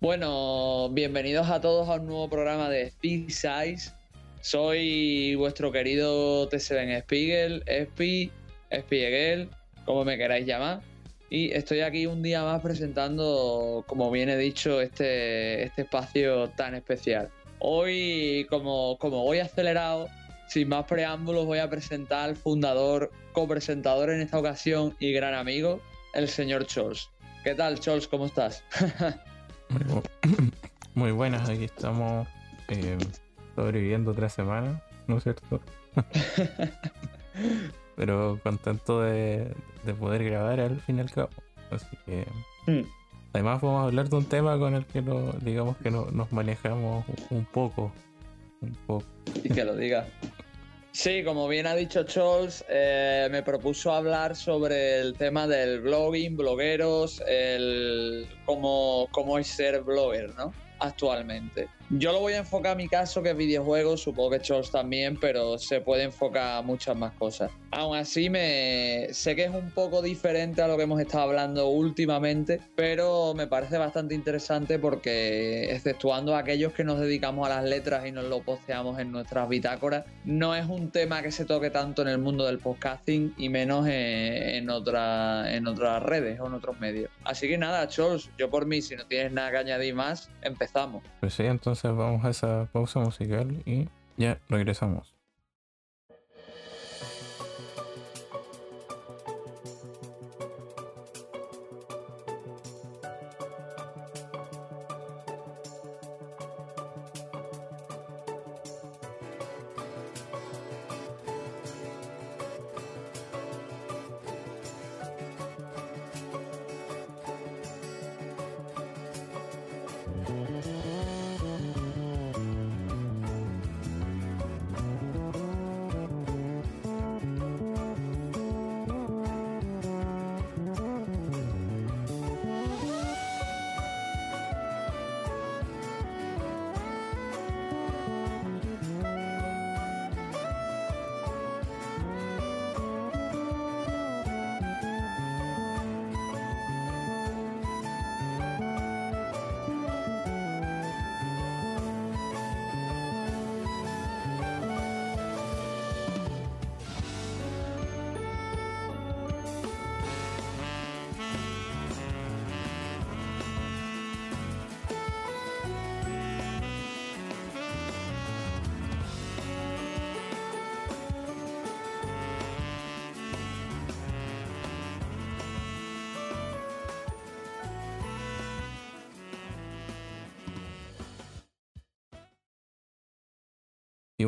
Bueno, bienvenidos a todos a un nuevo programa de Speed Size. Soy vuestro querido T7 Spiegel, Spi, Spiegel, como me queráis llamar. Y estoy aquí un día más presentando, como bien he dicho, este, este espacio tan especial. Hoy, como, como voy acelerado, sin más preámbulos, voy a presentar al fundador, copresentador en esta ocasión y gran amigo, el señor Chols. ¿Qué tal, Chols? ¿Cómo estás? Muy, buenas, aquí estamos eh, sobreviviendo otra semana, ¿no es cierto? Pero contento de, poder grabar al fin y al cabo. Así que. Hmm. Además, vamos a hablar de un tema con el que no, digamos que no, nos manejamos un poco. Un poco. Y que lo diga. Sí, como bien ha dicho Chols, eh, me propuso hablar sobre el tema del blogging, blogueros, el cómo, cómo es ser blogger, ¿no? Actualmente. Yo lo voy a enfocar a mi caso, que es videojuegos, supongo que Chols también, pero se puede enfocar a muchas más cosas. Aún así, me sé que es un poco diferente a lo que hemos estado hablando últimamente, pero me parece bastante interesante porque, exceptuando a aquellos que nos dedicamos a las letras y nos lo posteamos en nuestras bitácoras, no es un tema que se toque tanto en el mundo del podcasting y menos en, otra, en otras redes o en otros medios. Así que nada, Chols, yo por mí, si no tienes nada que añadir más, empezamos. Pues sí, entonces vamos a esa pausa musical y ya regresamos.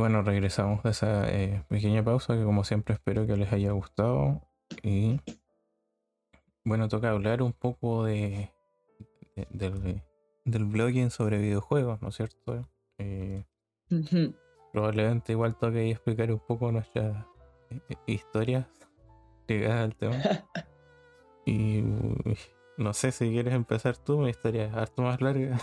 Bueno, regresamos de esa eh, pequeña pausa que como siempre espero que les haya gustado. Y bueno, toca hablar un poco de, del, blogging sobre videojuegos, ¿no es cierto? Eh, probablemente igual toque explicar un poco nuestras eh, historias ligadas al tema. y no sé si quieres empezar tú, mi historia es harto más larga.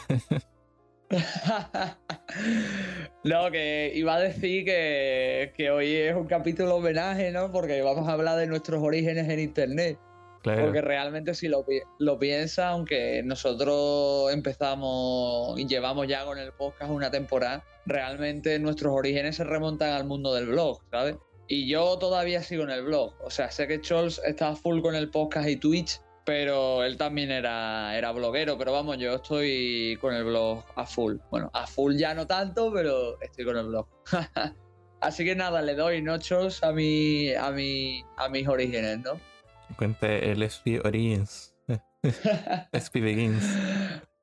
no, que iba a decir que, hoy es un capítulo homenaje, ¿no? Porque vamos a hablar de nuestros orígenes en Internet. Porque realmente si lo, lo piensas, aunque nosotros empezamos y llevamos ya con el podcast una temporada, realmente nuestros orígenes se remontan al mundo del blog, ¿sabes? Y yo todavía sigo en el blog. O sea, sé que Chols está full con el podcast y Twitch, pero él también era, era bloguero, pero vamos, yo estoy con el blog a full. Bueno, a full ya no tanto, pero estoy con el blog. Así que nada, le doy nochos a mi, a mi, a mis orígenes, ¿no? Cuente el SP Origins. SP Begins.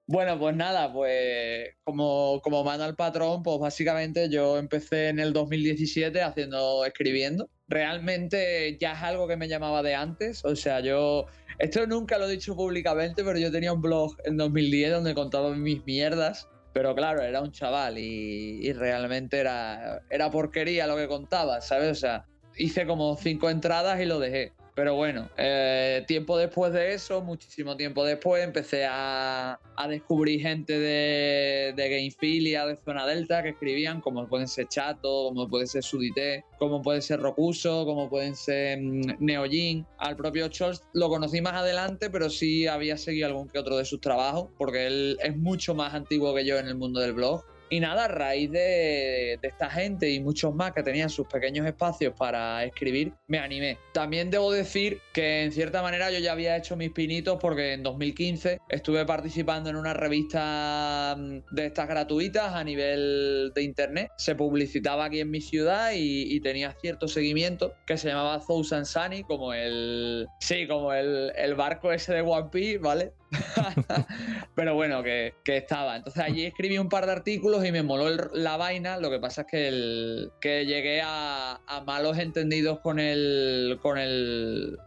Bueno, pues nada, pues como, como manda el patrón, pues básicamente yo empecé en el 2017 haciendo, escribiendo. Realmente ya es algo que me llamaba de antes, o sea, yo esto nunca lo he dicho públicamente, pero yo tenía un blog en 2010 donde contaba mis mierdas. Pero claro, era un chaval y, realmente era, era porquería lo que contaba, ¿sabes? O sea, hice como cinco entradas y lo dejé. Pero bueno, eh, tiempo después de eso, muchísimo tiempo después, empecé a, descubrir gente de, de Gamefilia, de Zona Delta, que escribían, como pueden ser Chato, como puede ser Sudité, como puede ser Rocuso, como pueden ser mm, Neojin. Al propio Scholz lo conocí más adelante, pero sí había seguido algún que otro de sus trabajos, porque él es mucho más antiguo que yo en el mundo del blog y nada, a raíz de, esta gente y muchos más que tenían sus pequeños espacios para escribir, me animé. También debo decir que en cierta manera yo ya había hecho mis pinitos porque en 2015 estuve participando en una revista mm, de estas gratuitas a nivel de internet. Se publicitaba aquí en mi ciudad y, tenía cierto seguimiento que se llamaba Thousand Sunny, como el. Sí, como el, el barco ese de One Piece, ¿vale? Pero bueno, que, estaba. Entonces allí escribí un par de artículos y me moló la vaina. Lo que pasa es que, el, que llegué a, malos entendidos con el,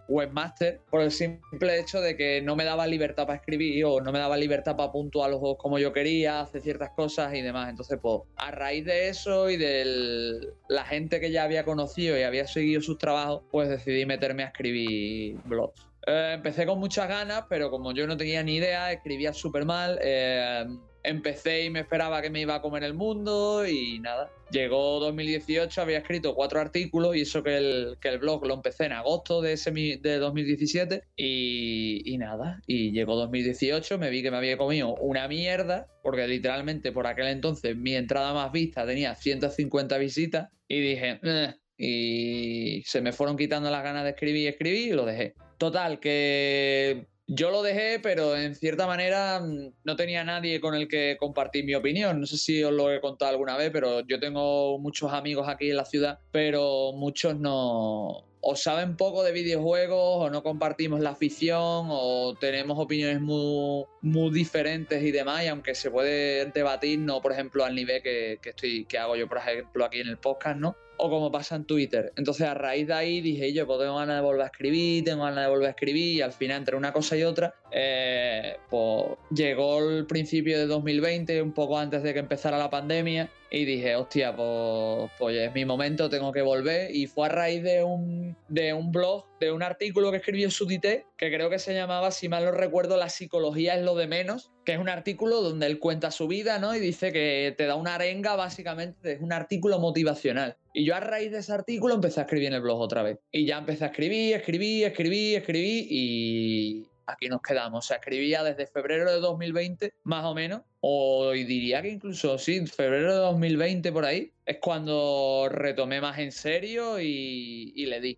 webmaster por el simple hecho de que no me daba libertad para escribir o no me daba libertad para puntuar los juegos como yo quería, hacer ciertas cosas y demás. Entonces, pues, a raíz de eso y de la gente que ya había conocido y había seguido sus trabajos, pues decidí meterme a escribir blogs. Eh, empecé con muchas ganas, pero como yo no tenía ni idea, escribía súper mal. Eh, empecé y me esperaba que me iba a comer el mundo y nada. Llegó 2018, había escrito cuatro artículos y eso que el, que el blog lo empecé en agosto de, ese, de 2017 y, y, nada. Y llegó 2018, me vi que me había comido una mierda porque literalmente por aquel entonces mi entrada más vista tenía 150 visitas y dije... Eh", y se me fueron quitando las ganas de escribir y escribir y lo dejé. Total, que yo lo dejé, pero en cierta manera mm, no tenía nadie con el que compartir mi opinión. No sé si os lo he contado alguna vez, pero yo tengo muchos amigos aquí en la ciudad, pero muchos no, o saben poco de videojuegos o no compartimos la afición o tenemos opiniones muy, muy diferentes y demás y aunque se puede debatir no por ejemplo al nivel que, que, estoy que hago yo por ejemplo aquí en el podcast no o como pasa en Twitter. Entonces a raíz de ahí dije yo, pues tengo ganas de volver a escribir, tengo ganas de volver a escribir y al final entre una cosa y otra, eh, pues llegó el principio de 2020, un poco antes de que empezara la pandemia y dije, hostia, pues, pues es mi momento, tengo que volver y fue a raíz de un, de un blog, de un artículo que escribió Sudité, que creo que se llamaba, si mal no recuerdo, La psicología es lo de menos, que es un artículo donde él cuenta su vida, ¿no? Y dice que te da una arenga, básicamente, es un artículo motivacional. Y yo a raíz de ese artículo empecé a escribir en el blog otra vez. Y ya empecé a escribir, escribir, escribir, escribir y aquí nos quedamos. O sea, escribía desde febrero de 2020, más o menos, o diría que incluso sí, febrero de 2020 por ahí, es cuando retomé más en serio y, le di.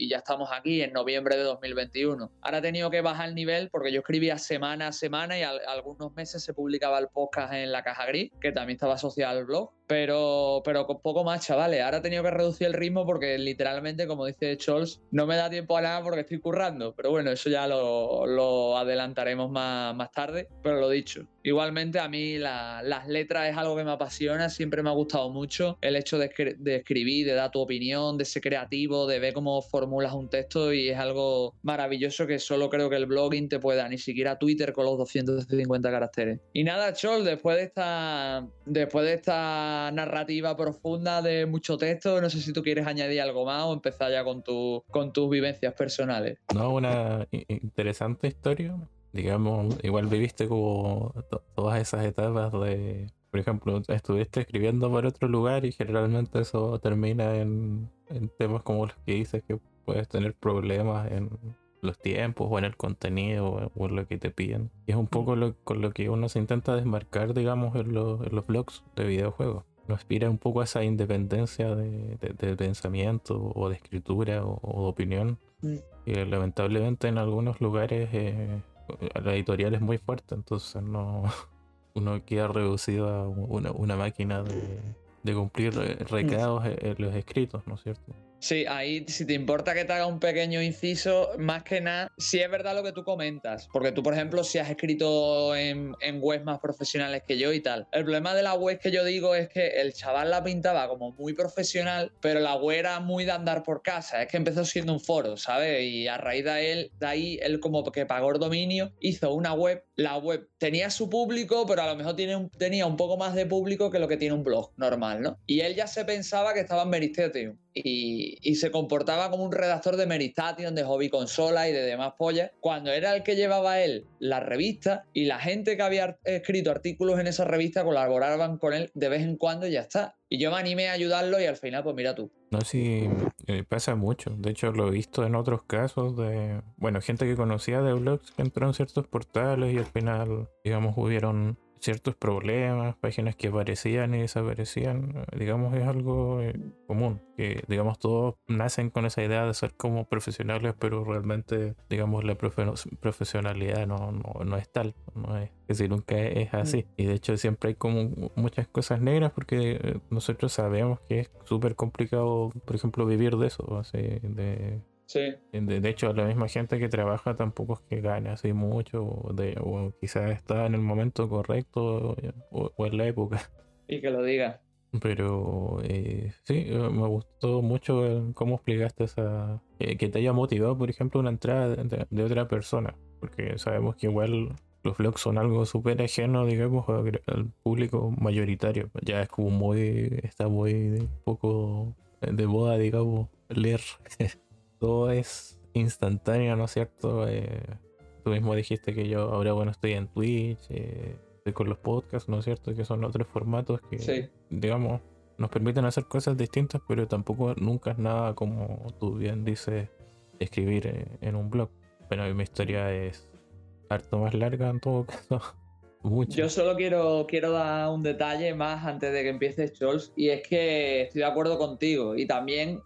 Y ya estamos aquí en noviembre de 2021. Ahora he tenido que bajar el nivel porque yo escribía semana a semana y algunos meses se publicaba el podcast en la caja gris, que también estaba asociado al blog, pero, pero poco más, chavales. Ahora he tenido que reducir el ritmo porque literalmente, como dice Scholz, no me da tiempo a nada porque estoy currando. Pero bueno, eso ya lo, lo adelantaremos más, más tarde, pero lo dicho. Igualmente a mí las letras es algo que me apasiona, siempre me ha gustado mucho el hecho de, escribir, de dar tu opinión, de ser creativo, de ver cómo formulas un texto y es algo maravilloso que solo creo que el blogging te pueda, ni siquiera Twitter con los 250 caracteres. Y nada, Chol, después de esta, después de esta narrativa profunda de mucho texto, no sé si tú quieres añadir algo más o empezar ya con, tu, con tus vivencias personales. No, una interesante historia digamos, igual viviste como todas esas etapas de, por ejemplo, estuviste escribiendo para otro lugar y generalmente eso termina en, temas como los que dices que puedes tener problemas en los tiempos o en el contenido o en lo que te piden. Y es un poco lo, con lo que uno se intenta desmarcar, digamos, en, los blogs de videojuegos. Nos aspira un poco a esa independencia de, pensamiento o de escritura o, de opinión. Mm. Y lamentablemente en algunos lugares eh, la editorial es muy fuerte, entonces no uno queda reducido a una, una máquina de, de cumplir recados en los escritos, ¿no es cierto? Sí, ahí si te importa que te haga un pequeño inciso, más que nada, si es verdad lo que tú comentas, porque tú, por ejemplo, si has escrito en, en webs más profesionales que yo y tal, el problema de la web que yo digo es que el chaval la pintaba como muy profesional, pero la web era muy de andar por casa, es que empezó siendo un foro, ¿sabes? Y a raíz de él, de ahí, él como que pagó el dominio, hizo una web, la web tenía su público, pero a lo mejor tiene un, tenía un poco más de público que lo que tiene un blog normal, ¿no? Y él ya se pensaba que estaba en Meristeum y, se comportaba como un redactor de Meristation, de Hobby Consola y de demás pollas, cuando era el que llevaba él la revista y la gente que había escrito artículos en esa revista colaboraban con él de vez en cuando y ya está. Y yo me animé a ayudarlo y al final, pues mira tú. No, sí, eh, pasa mucho. De hecho, lo he visto en otros casos de, bueno, gente que conocía de blogs que entró en ciertos portales y al final, digamos, hubieron ciertos problemas, páginas que aparecían y desaparecían, digamos, es algo eh, común. Que, digamos, todos nacen con esa idea de ser como profesionales, pero realmente, digamos, la profesionalidad no, no, es tal, no es, es decir, nunca es así. Mm. Y de hecho, siempre hay como muchas cosas negras porque eh, nosotros sabemos que es súper complicado, por ejemplo, vivir de eso, así, de Sí. De, hecho, la misma gente que trabaja tampoco es que gane así mucho, o, de, o quizás está en el momento correcto o, en la época. Y que lo diga. Pero eh, sí, eh, me gustó mucho cómo explicaste esa. Eh, que te haya motivado, por ejemplo, una entrada de, otra persona. Porque sabemos que igual los vlogs son algo súper ajeno, digamos, al público mayoritario. Ya es como muy. Está muy poco de moda, digamos, leer. todo es instantáneo, ¿no es cierto? Eh, tú mismo dijiste que yo ahora, bueno, estoy en Twitch, eh, estoy con los podcasts, ¿no es cierto? Que son otros formatos que, digamos, nos permiten hacer cosas distintas, pero tampoco nunca es nada como tú bien dices, escribir eh, en un blog. Bueno, mi historia es harto más larga en todo caso. Mucho. Yo solo quiero, quiero dar un detalle más antes de que empiece Scholz, y es que estoy de acuerdo contigo. Y también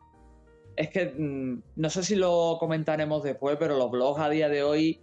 es que mm, no sé si lo comentaremos después, pero los blogs a día de hoy,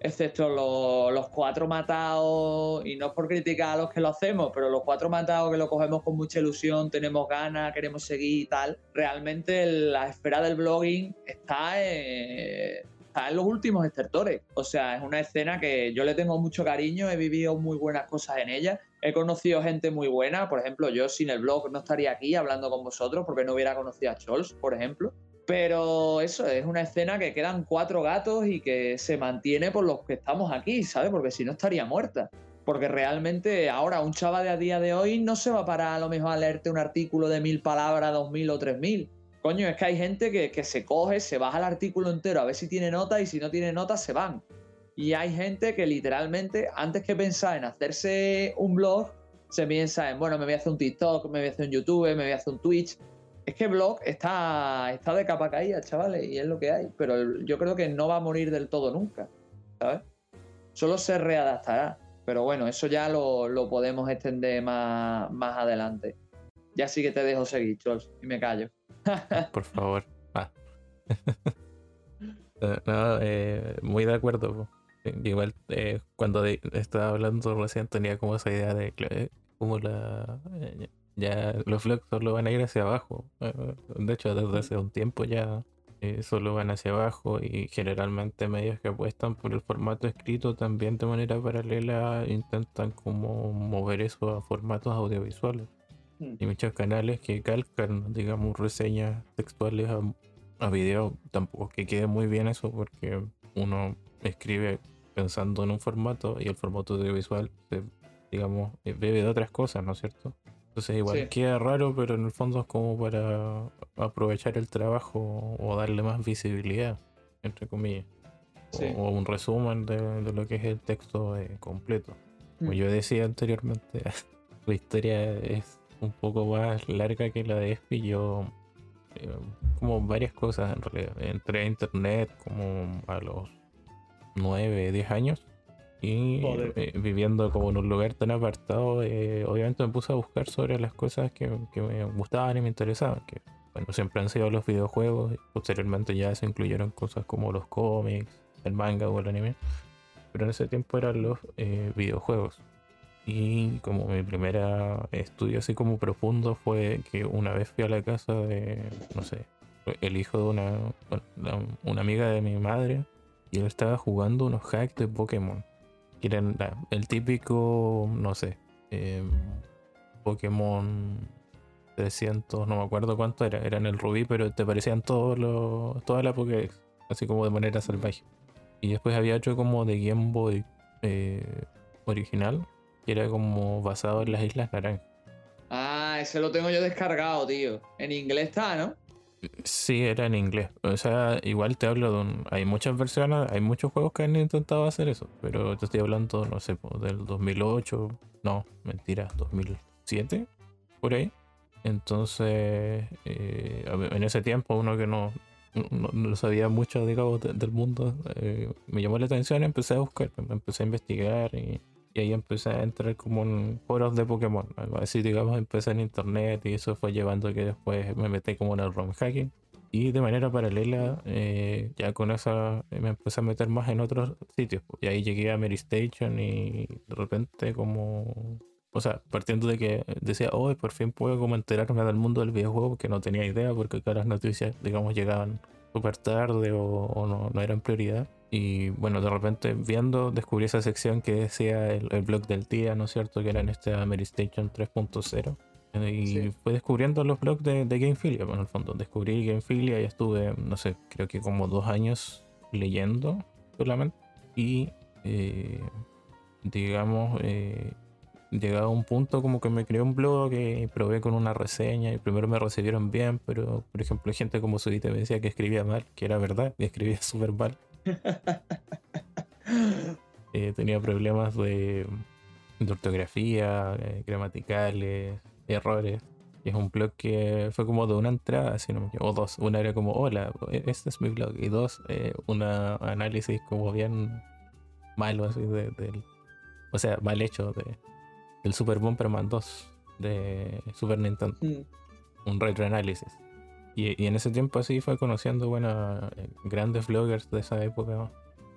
excepto los, cuatro matados, y no es por criticar a los que lo hacemos, pero los cuatro matados que lo cogemos con mucha ilusión, tenemos ganas, queremos seguir y tal, realmente la esfera del blogging está en en los últimos estertores. O sea, es una escena que yo le tengo mucho cariño, he vivido muy buenas cosas en ella, he conocido gente muy buena, por ejemplo, yo sin el blog no estaría aquí hablando con vosotros porque no hubiera conocido a Scholz, por ejemplo. Pero eso es una escena que quedan cuatro gatos y que se mantiene por los que estamos aquí, ¿sabes? Porque si no estaría muerta. Porque realmente ahora un chaval de a día de hoy no se va para a lo mejor a leerte un artículo de mil palabras, dos mil o tres mil Coño, es que hay gente que, se coge, se baja el artículo entero a ver si tiene nota y si no tiene nota se van. Y hay gente que literalmente, antes que pensar en hacerse un blog, se piensa en, bueno, me voy a hacer un TikTok, me voy a hacer un YouTube, me voy a hacer un Twitch. Es que blog está, está de capa caída, chavales, y es lo que hay. Pero yo creo que no va a morir del todo nunca, ¿sabes? Solo se readaptará. Pero bueno, eso ya lo, lo podemos extender más, más adelante. Ya sí que te dejo seguir, Chols, y me callo. Por favor. Ah. no, eh, muy de acuerdo. Igual eh, cuando estaba hablando recién tenía como esa idea de que como la ya los vlogs solo van a ir hacia abajo. De hecho, desde hace un tiempo ya eh, solo van hacia abajo y generalmente medios que apuestan por el formato escrito también de manera paralela intentan como mover eso a formatos audiovisuales. Mm. y muchos canales que calcan, digamos, reseñas textuales a, a video. Tampoco que quede muy bien eso porque uno escribe pensando en un formato y el formato audiovisual, se, digamos, eh, bebe de otras cosas, ¿no es cierto? Entonces igual queda raro, pero en el fondo es como para aprovechar el trabajo o darle más visibilidad, entre comillas. O, un resumen de, lo que es el texto eh, completo. Como mm. yo decía anteriormente, la historia es un poco más larga que la de Espi. Yo, eh, como varias cosas en realidad. Entré a internet como a los 9, 10 años. Y eh, viviendo como en un lugar tan apartado, eh, obviamente me puse a buscar sobre las cosas que, me gustaban y me interesaban. Que bueno, siempre han sido los videojuegos. Y posteriormente ya se incluyeron cosas como los cómics, el manga o el anime. Pero en ese tiempo eran los videojuegos. Y como mi primer estudio así como profundo fue que una vez fui a la casa de, no sé, el hijo de una, una amiga de mi madre y él estaba jugando unos hacks de Pokémon. Que eran el típico, no sé, em, Pokémon 300, no me acuerdo cuánto era, eran el rubí, pero te parecían todos los, toda la Pokédex, así como de manera salvaje. Y después había otro como de Game Boy eh, original, era como basado en las Islas Naranjas. Ah, ese lo tengo yo descargado, tío. En inglés está, ¿no? Sí, era en inglés. O sea, igual te hablo de un... Hay muchas versiones, hay muchos juegos que han intentado hacer eso, pero te estoy hablando, no sé, del 2008, no, mentira, 2007, por ahí. Entonces, eh, en ese tiempo uno que no, no, sabía mucho, digamos, del mundo, eh, me llamó la atención y empecé a buscar, empecé a investigar y, ahí empecé a entrar como en foros de Pokémon. Así, digamos, empecé en internet y eso fue llevando a que después me metí como en el ROM hacking. Y de manera paralela, eh, ya con eso me empecé a meter más en otros sitios. Y ahí llegué a Mary Station y de repente como o sea, partiendo de que decía, hoy por fin puedo como enterarme del mundo del videojuego, que no tenía idea porque cada las noticias, digamos, llegaban súper tarde o, no, no, eran prioridad. Y bueno, de repente viendo, descubrí esa sección que decía el, blog del día, ¿no es cierto? Que era en este Station 3.0. Y fue descubriendo los blogs de, de Gamefilia, bueno, en el fondo. Descubrí Gamefilia y estuve, no sé, creo que como dos años leyendo solamente. Y, eh, digamos, eh, llegado a un punto como que me creé un blog y probé con una reseña y primero me recibieron bien, pero por ejemplo gente como Sudite me decía que escribía mal, que era verdad, y escribía súper mal. Eh, tenía problemas de, ortografía, eh, gramaticales, errores. Y es un blog que fue como de una entrada, o dos. Una era como, hola, este es mi blog. Y dos, eh, un análisis como bien malo, así, de, del, o sea, mal hecho de, el Super Bomberman 2 de Super Nintendo. Mm. Un retroanálisis. Y, en ese tiempo así fue conociendo, bueno, eh, grandes vloggers de esa época.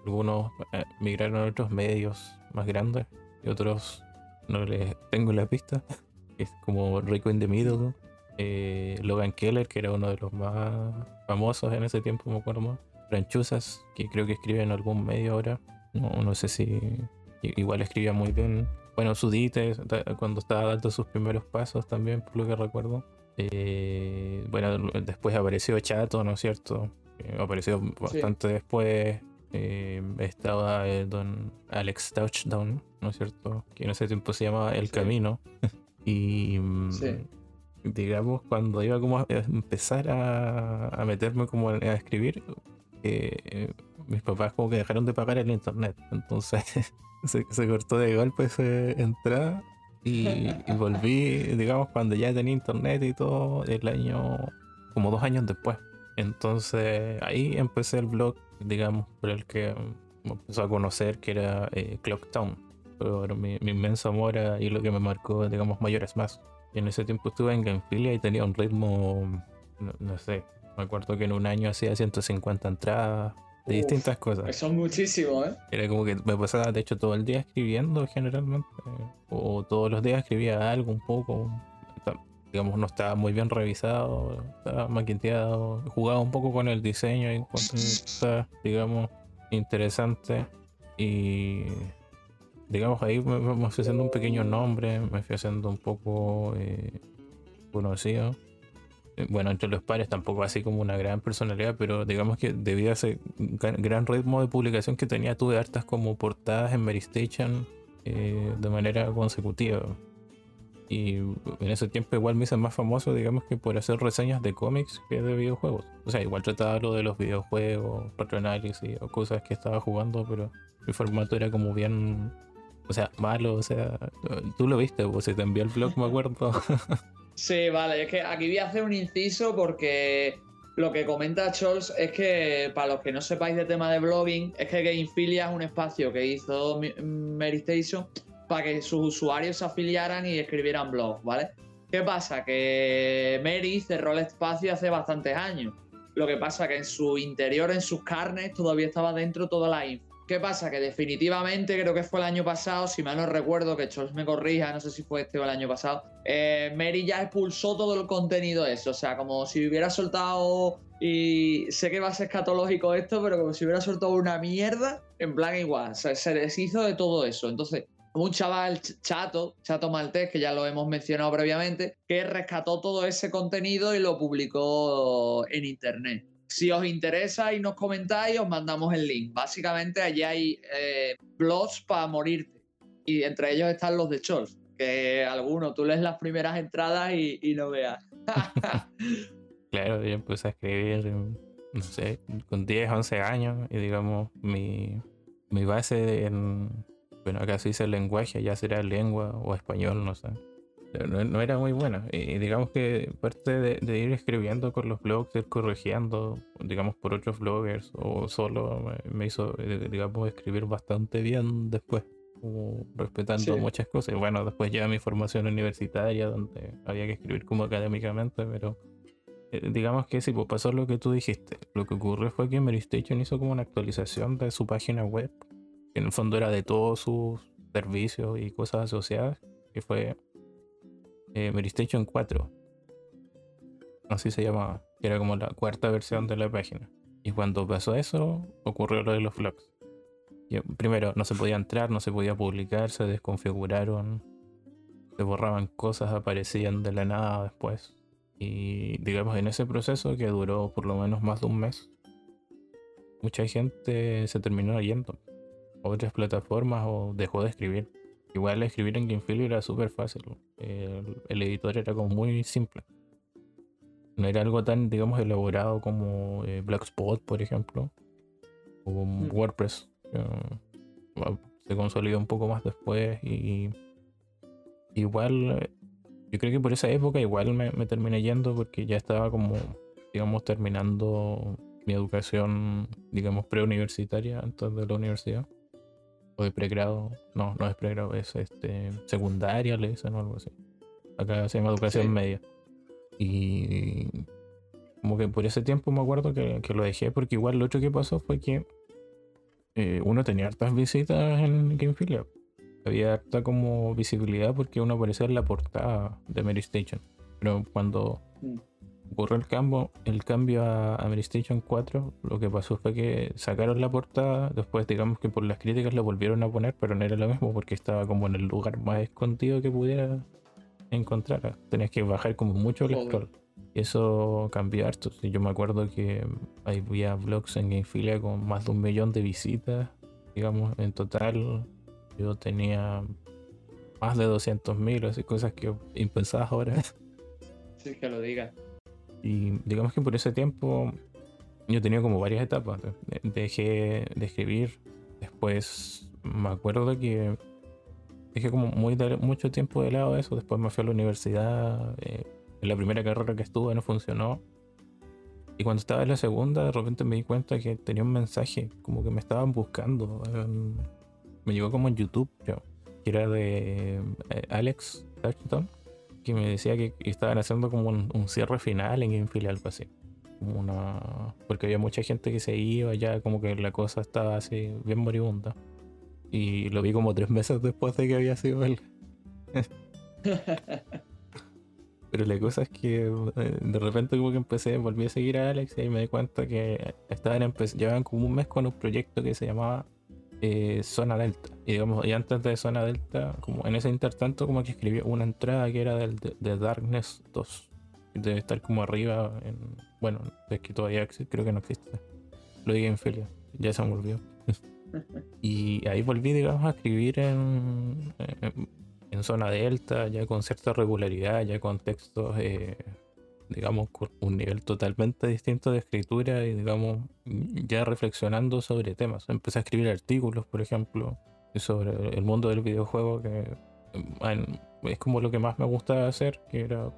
Algunos eh, migraron a otros medios más grandes y otros no les tengo la pista. es como Rico in the Middle. Eh, Logan Keller, que era uno de los más famosos en ese tiempo, me acuerdo más. Franchuzas, que creo que escribe en algún medio ahora. No, no sé si. Igual escribía muy bien bueno, Sudite, cuando estaba dando sus primeros pasos también, por lo que recuerdo. Eh, bueno, después apareció Chato, ¿no es cierto? Eh, apareció bastante después. Eh, estaba don Alex Touchdown, ¿no es cierto? Que en ese tiempo se llamaba El Camino. y mm, digamos, cuando iba como a empezar a, meterme como a, escribir, mis papás como que dejaron de pagar el internet. Entonces se, cortó de golpe esa entrada y, volví, digamos, cuando ya tenía internet y todo, el año, como dos años después. Entonces ahí empecé el blog, digamos, por el que me empezó a conocer, que era eh, Clocktown. Pero mi, inmenso amor y lo que me marcó, digamos, mayores más. En ese tiempo estuve en Gamefilia y tenía un ritmo, no sé, me acuerdo que en un año hacía 150 entradas de distintas cosas. Eso es muchísimo, ¿eh? Era como que me pasaba, de hecho, todo el día escribiendo generalmente. O todos los días escribía algo un poco. Digamos, no estaba muy bien revisado, estaba maquinteado. Jugaba un poco con el diseño y cosas, digamos, interesante. Y digamos, ahí me, fui haciendo un pequeño nombre, me fui haciendo un poco eh, conocido. Eh, bueno, entre los pares tampoco así como una gran personalidad, pero digamos que debido a ese gran ritmo de publicación que tenía, tuve hartas como portadas en Mary Station eh, de manera consecutiva. Y en ese tiempo igual me hice más famoso, digamos que por hacer reseñas de cómics que de videojuegos. O sea, igual trataba lo de los videojuegos, retroanálisis o cosas que estaba jugando, pero mi formato era como bien, o sea, malo, o sea, tú lo viste, pues se te envió el blog, me acuerdo. Sí, vale, es que aquí voy a hacer un inciso porque lo que comenta Scholz es que, para los que no sepáis de tema de blogging, es que Gamefilia es un espacio que hizo Meristation para que sus usuarios se afiliaran y escribieran blogs, ¿vale? ¿Qué pasa? Que Mary cerró el espacio hace bastantes años. Lo que pasa que en su interior, en sus carnes, todavía estaba dentro toda la info. ¿Qué pasa? Que definitivamente, creo que fue el año pasado, si mal no recuerdo, que Charles me corrija, no sé si fue este o el año pasado, eh, Mary ya expulsó todo el contenido de eso. O sea, como si hubiera soltado, y sé que va a ser escatológico esto, pero como si hubiera soltado una mierda, en plan igual. O sea, se deshizo de todo eso. Entonces, un chaval chato, chato maltés, que ya lo hemos mencionado previamente, que rescató todo ese contenido y lo publicó en internet. Si os interesa y nos comentáis, os mandamos el link. Básicamente allí hay eh, blogs para morirte. Y entre ellos están los de Chols, que algunos tú lees las primeras entradas y, no veas. claro, yo empecé a escribir, no sé, con 10, 11 años y digamos, mi, mi base en, bueno, acá se dice lenguaje, ya será lengua o español, no sé. No, era muy buena. Y digamos que parte de, ir escribiendo con los blogs, ir corrigiendo, digamos, por otros bloggers o solo, me, hizo, eh, digamos, escribir bastante bien después, respetando muchas cosas. Bueno, después ya mi formación universitaria, donde había que escribir como académicamente, pero eh, digamos que sí, pues pasó lo que tú dijiste. Lo que ocurrió fue que Mary Station hizo como una actualización de su página web, que en el fondo era de todos sus servicios y cosas asociadas, que fue eh, Station 4. Así se llamaba. Era como la cuarta versión de la página. Y cuando pasó eso, ocurrió lo de los vlogs. primero, no se podía entrar, no se podía publicar, se desconfiguraron, se borraban cosas, aparecían de la nada después. Y digamos, en ese proceso que duró por lo menos más de un mes, mucha gente se terminó yendo a otras plataformas o dejó de escribir. Igual escribir en GameFili era súper fácil. El, editor era como muy simple. No era algo tan, digamos, elaborado como eh, Blackspot, por ejemplo. O mm. WordPress. se consolidó un poco más después y igual yo creo que por esa época igual me, me terminé yendo porque ya estaba como, digamos, terminando mi educación, digamos, preuniversitaria antes de la universidad de pregrado. No, no es pregrado, es este secundaria, le dicen o algo así. Acá se llama educación media. Y como que por ese tiempo me acuerdo que, lo dejé, porque igual lo otro que pasó fue que eh, uno tenía hartas visitas en Gamefilia. Había harta como visibilidad porque uno aparecía en la portada de Mary Station. Pero cuando mm ocurrió el cambio, el cambio a, a Station 4, lo que pasó fue que sacaron la portada, después digamos que por las críticas la volvieron a poner, pero no era lo mismo porque estaba como en el lugar más escondido que pudiera encontrar. Tenías que bajar como mucho el scroll. Y eso cambió harto. Yo me acuerdo que había blogs en Gamefilia con más de un millón de visitas. Digamos, en total yo tenía más de 200.000, así cosas que impensadas ahora. Sí, que lo digas. Y digamos que por ese tiempo yo tenía como varias etapas. Dejé de escribir, después me acuerdo que dejé como muy mucho tiempo de lado eso, después me fui a la universidad, eh, en la primera carrera que estuve no funcionó. Y cuando estaba en la segunda, de repente me di cuenta que tenía un mensaje, como que me estaban buscando. me llegó como en YouTube, que era de eh, Alex Touchdown que me decía que estaban haciendo como un, cierre final en Gamefield, algo así. Como una... Porque había mucha gente que se iba ya, como que la cosa estaba así, bien moribunda. Y lo vi como tres meses después de que había sido él. Pero la cosa es que eh, de repente como que empecé, volví a seguir a Alex y ahí me di cuenta que estaban llevaban como un mes con un proyecto que se llamaba eh, zona Delta. Y digamos, y antes de Zona Delta, como en ese intertanto, como que escribió una entrada que era del, de, Darkness 2. Debe estar como arriba en. Bueno, es que todavía creo que no existe. Lo dije en Felia, ya se me volvió. y ahí volví, digamos, a escribir en, en, Zona Delta, ya con cierta regularidad, ya con textos. Eh, digamos, con un nivel totalmente distinto de escritura y, digamos, ya reflexionando sobre temas. Empecé a escribir artículos, por ejemplo, sobre el mundo del videojuego, que es como lo que más me gusta hacer, que era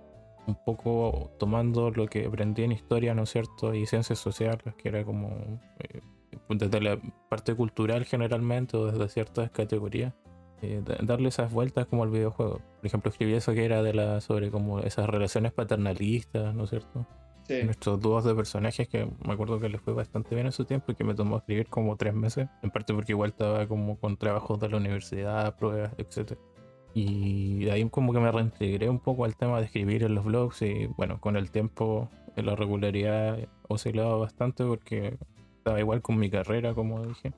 un poco tomando lo que aprendí en historia, ¿no cierto? Y ciencias sociales, que era como eh, desde la parte cultural generalmente o desde ciertas categorías eh, darle esas vueltas como al videojuego. Por ejemplo, escribí eso que era de la sobre como esas relaciones paternalistas, ¿no es cierto? Sí. Nuestros dúos de personajes que me acuerdo que les fue bastante bien en su tiempo y que me tomó escribir como tres meses, en parte porque igual estaba como con trabajos de la universidad, pruebas, etc. Y de ahí como que me reintegré un poco al tema de escribir en los blogs y bueno, con el tiempo la regularidad oscilaba bastante porque estaba igual con mi carrera, como dije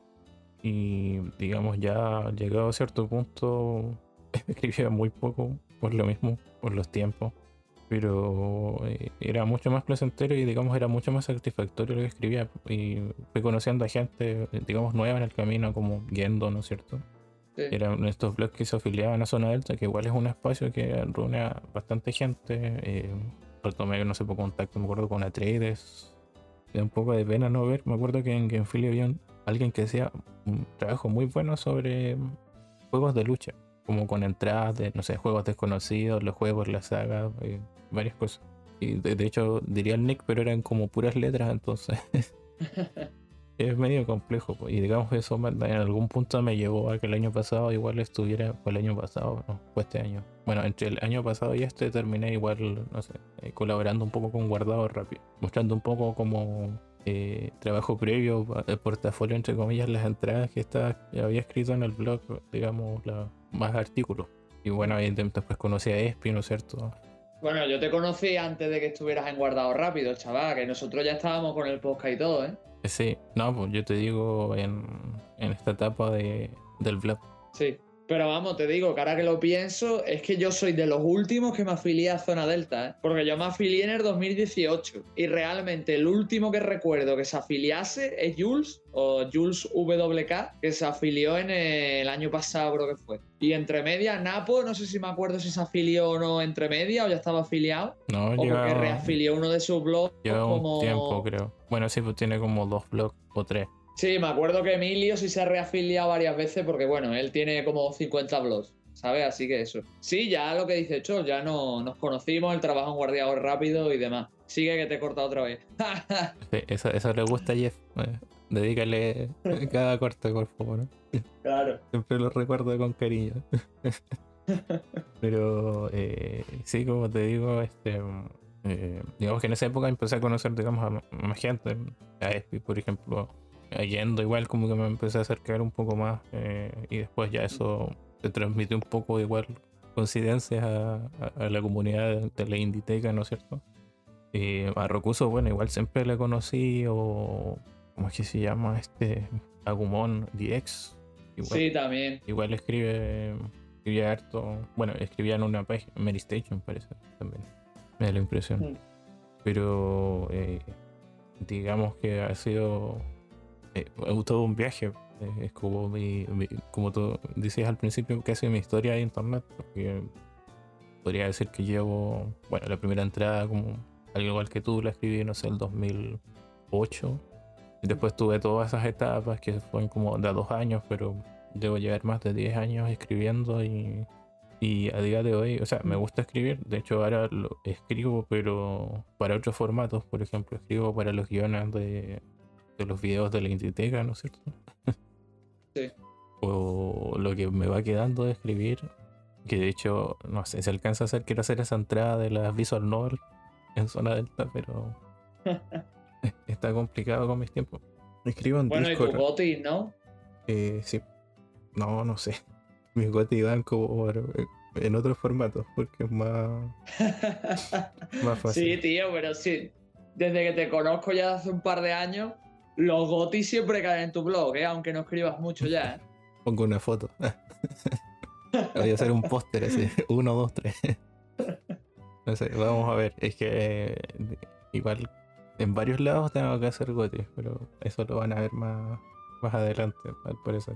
y digamos ya llegado a cierto punto escribía muy poco por lo mismo, por los tiempos, pero eh, era mucho más placentero y digamos era mucho más satisfactorio lo que escribía y fui conociendo a gente digamos nueva en el camino como Gendo, ¿no es cierto? Eran estos blogs que se afiliaban a Zona Delta, que igual es un espacio que reúne a bastante gente. Eh, retomé, no sé, por contacto, me acuerdo con Atreides. Me da un poco de pena no ver. Me acuerdo que en Game había alguien que hacía un trabajo muy bueno sobre juegos de lucha, como con entradas de, no sé, juegos desconocidos, los juegos, la saga, eh, varias cosas. Y de, de, hecho diría el Nick, pero eran como puras letras, entonces es medio complejo. Y digamos que eso en algún punto me llevó a que el año pasado igual estuviera, o el año pasado, no, fue este año. Bueno, entre el año pasado y este terminé igual, no sé, eh, colaborando un poco con Guardado Rápido, mostrando un poco como eh, trabajo previo, el portafolio entre comillas, las entradas que estaba, había escrito en el blog, digamos, la, más artículos. Y bueno, ahí después conocí a Espi, ¿no es cierto? Bueno, yo te conocí antes de que estuvieras en Guardado Rápido, chaval, que nosotros ya estábamos con el podcast y todo, ¿eh? Sí, no, pues yo te digo en, en esta etapa de, del blog. Sí, pero vamos, te digo que ahora que lo pienso, es que yo soy de los últimos que me afilié a Zona Delta, ¿eh? porque yo me afilié en el 2018 y realmente el último que recuerdo que se afiliase es Jules o Jules WK, que se afilió en el año pasado, creo que fue. Y entre medias, Napo, no sé si me acuerdo si se afilió o no entre medias o ya estaba afiliado. No, o porque reafilió uno de sus blogs. Lleva como... un tiempo, creo. Bueno, sí, pues tiene como dos blogs o tres. Sí, me acuerdo que Emilio sí se ha reafiliado varias veces porque, bueno, él tiene como 50 blogs, ¿sabes? Así que eso. Sí, ya lo que dice Chol, ya no, nos conocimos, el trabajo en guardiador rápido y demás. Sigue que te he cortado otra vez. sí, eso, eso le gusta a Jeff. Eh, dedícale cada corte, por favor. ¿no? Claro. Siempre lo recuerdo con cariño. Pero eh, sí, como te digo, este... Eh, digamos que en esa época empecé a conocer, digamos, a más gente. A Espi, por ejemplo yendo igual como que me empecé a acercar un poco más eh, y después ya eso se transmite un poco igual coincidencias a, la comunidad de, la Inditeca, ¿no es cierto? Y a Rocuso, bueno, igual siempre le conocí o ¿cómo es que se llama? Este Agumon DX. Igual, sí, también. Igual escribe, escribía harto, bueno, escribía en una página, Mary Station parece también, me da la impresión. Mm. Pero eh, digamos que ha sido eh, todo un viaje. Eh, es como mi, como tú decías al principio, casi mi historia de internet. Porque podría decir que llevo, bueno, la primera entrada como al igual que tú la escribí, no sé, el 2008. Y después tuve todas esas etapas que fueron como de dos años, pero debo llevar más de 10 años escribiendo y, y a día de hoy, o sea, me gusta escribir. De hecho, ahora lo escribo, pero para otros formatos. Por ejemplo, escribo para los guiones de, de los videos de la Inditeca, ¿no es cierto? Sí. o lo que me va quedando de escribir, que de hecho, no sé, si alcanza a hacer, quiero hacer esa entrada de las Visual Novel en zona delta, pero está complicado con mis tiempos. Escribo en bueno, Discord. Bueno, y tu ¿no? Eh, sí. No, no sé. Mis gotis van como en otros formatos, porque es más, más fácil. Sí, tío, pero sí. Desde que te conozco ya hace un par de años, los gotis siempre caen en tu blog, ¿eh? aunque no escribas mucho ya. ¿eh? Pongo una foto. Voy a hacer un póster así. Uno, dos, tres. No sé, vamos a ver. Es que eh, igual en varios lados tengo que hacer gotis, pero eso lo van a ver más, más adelante, al parecer.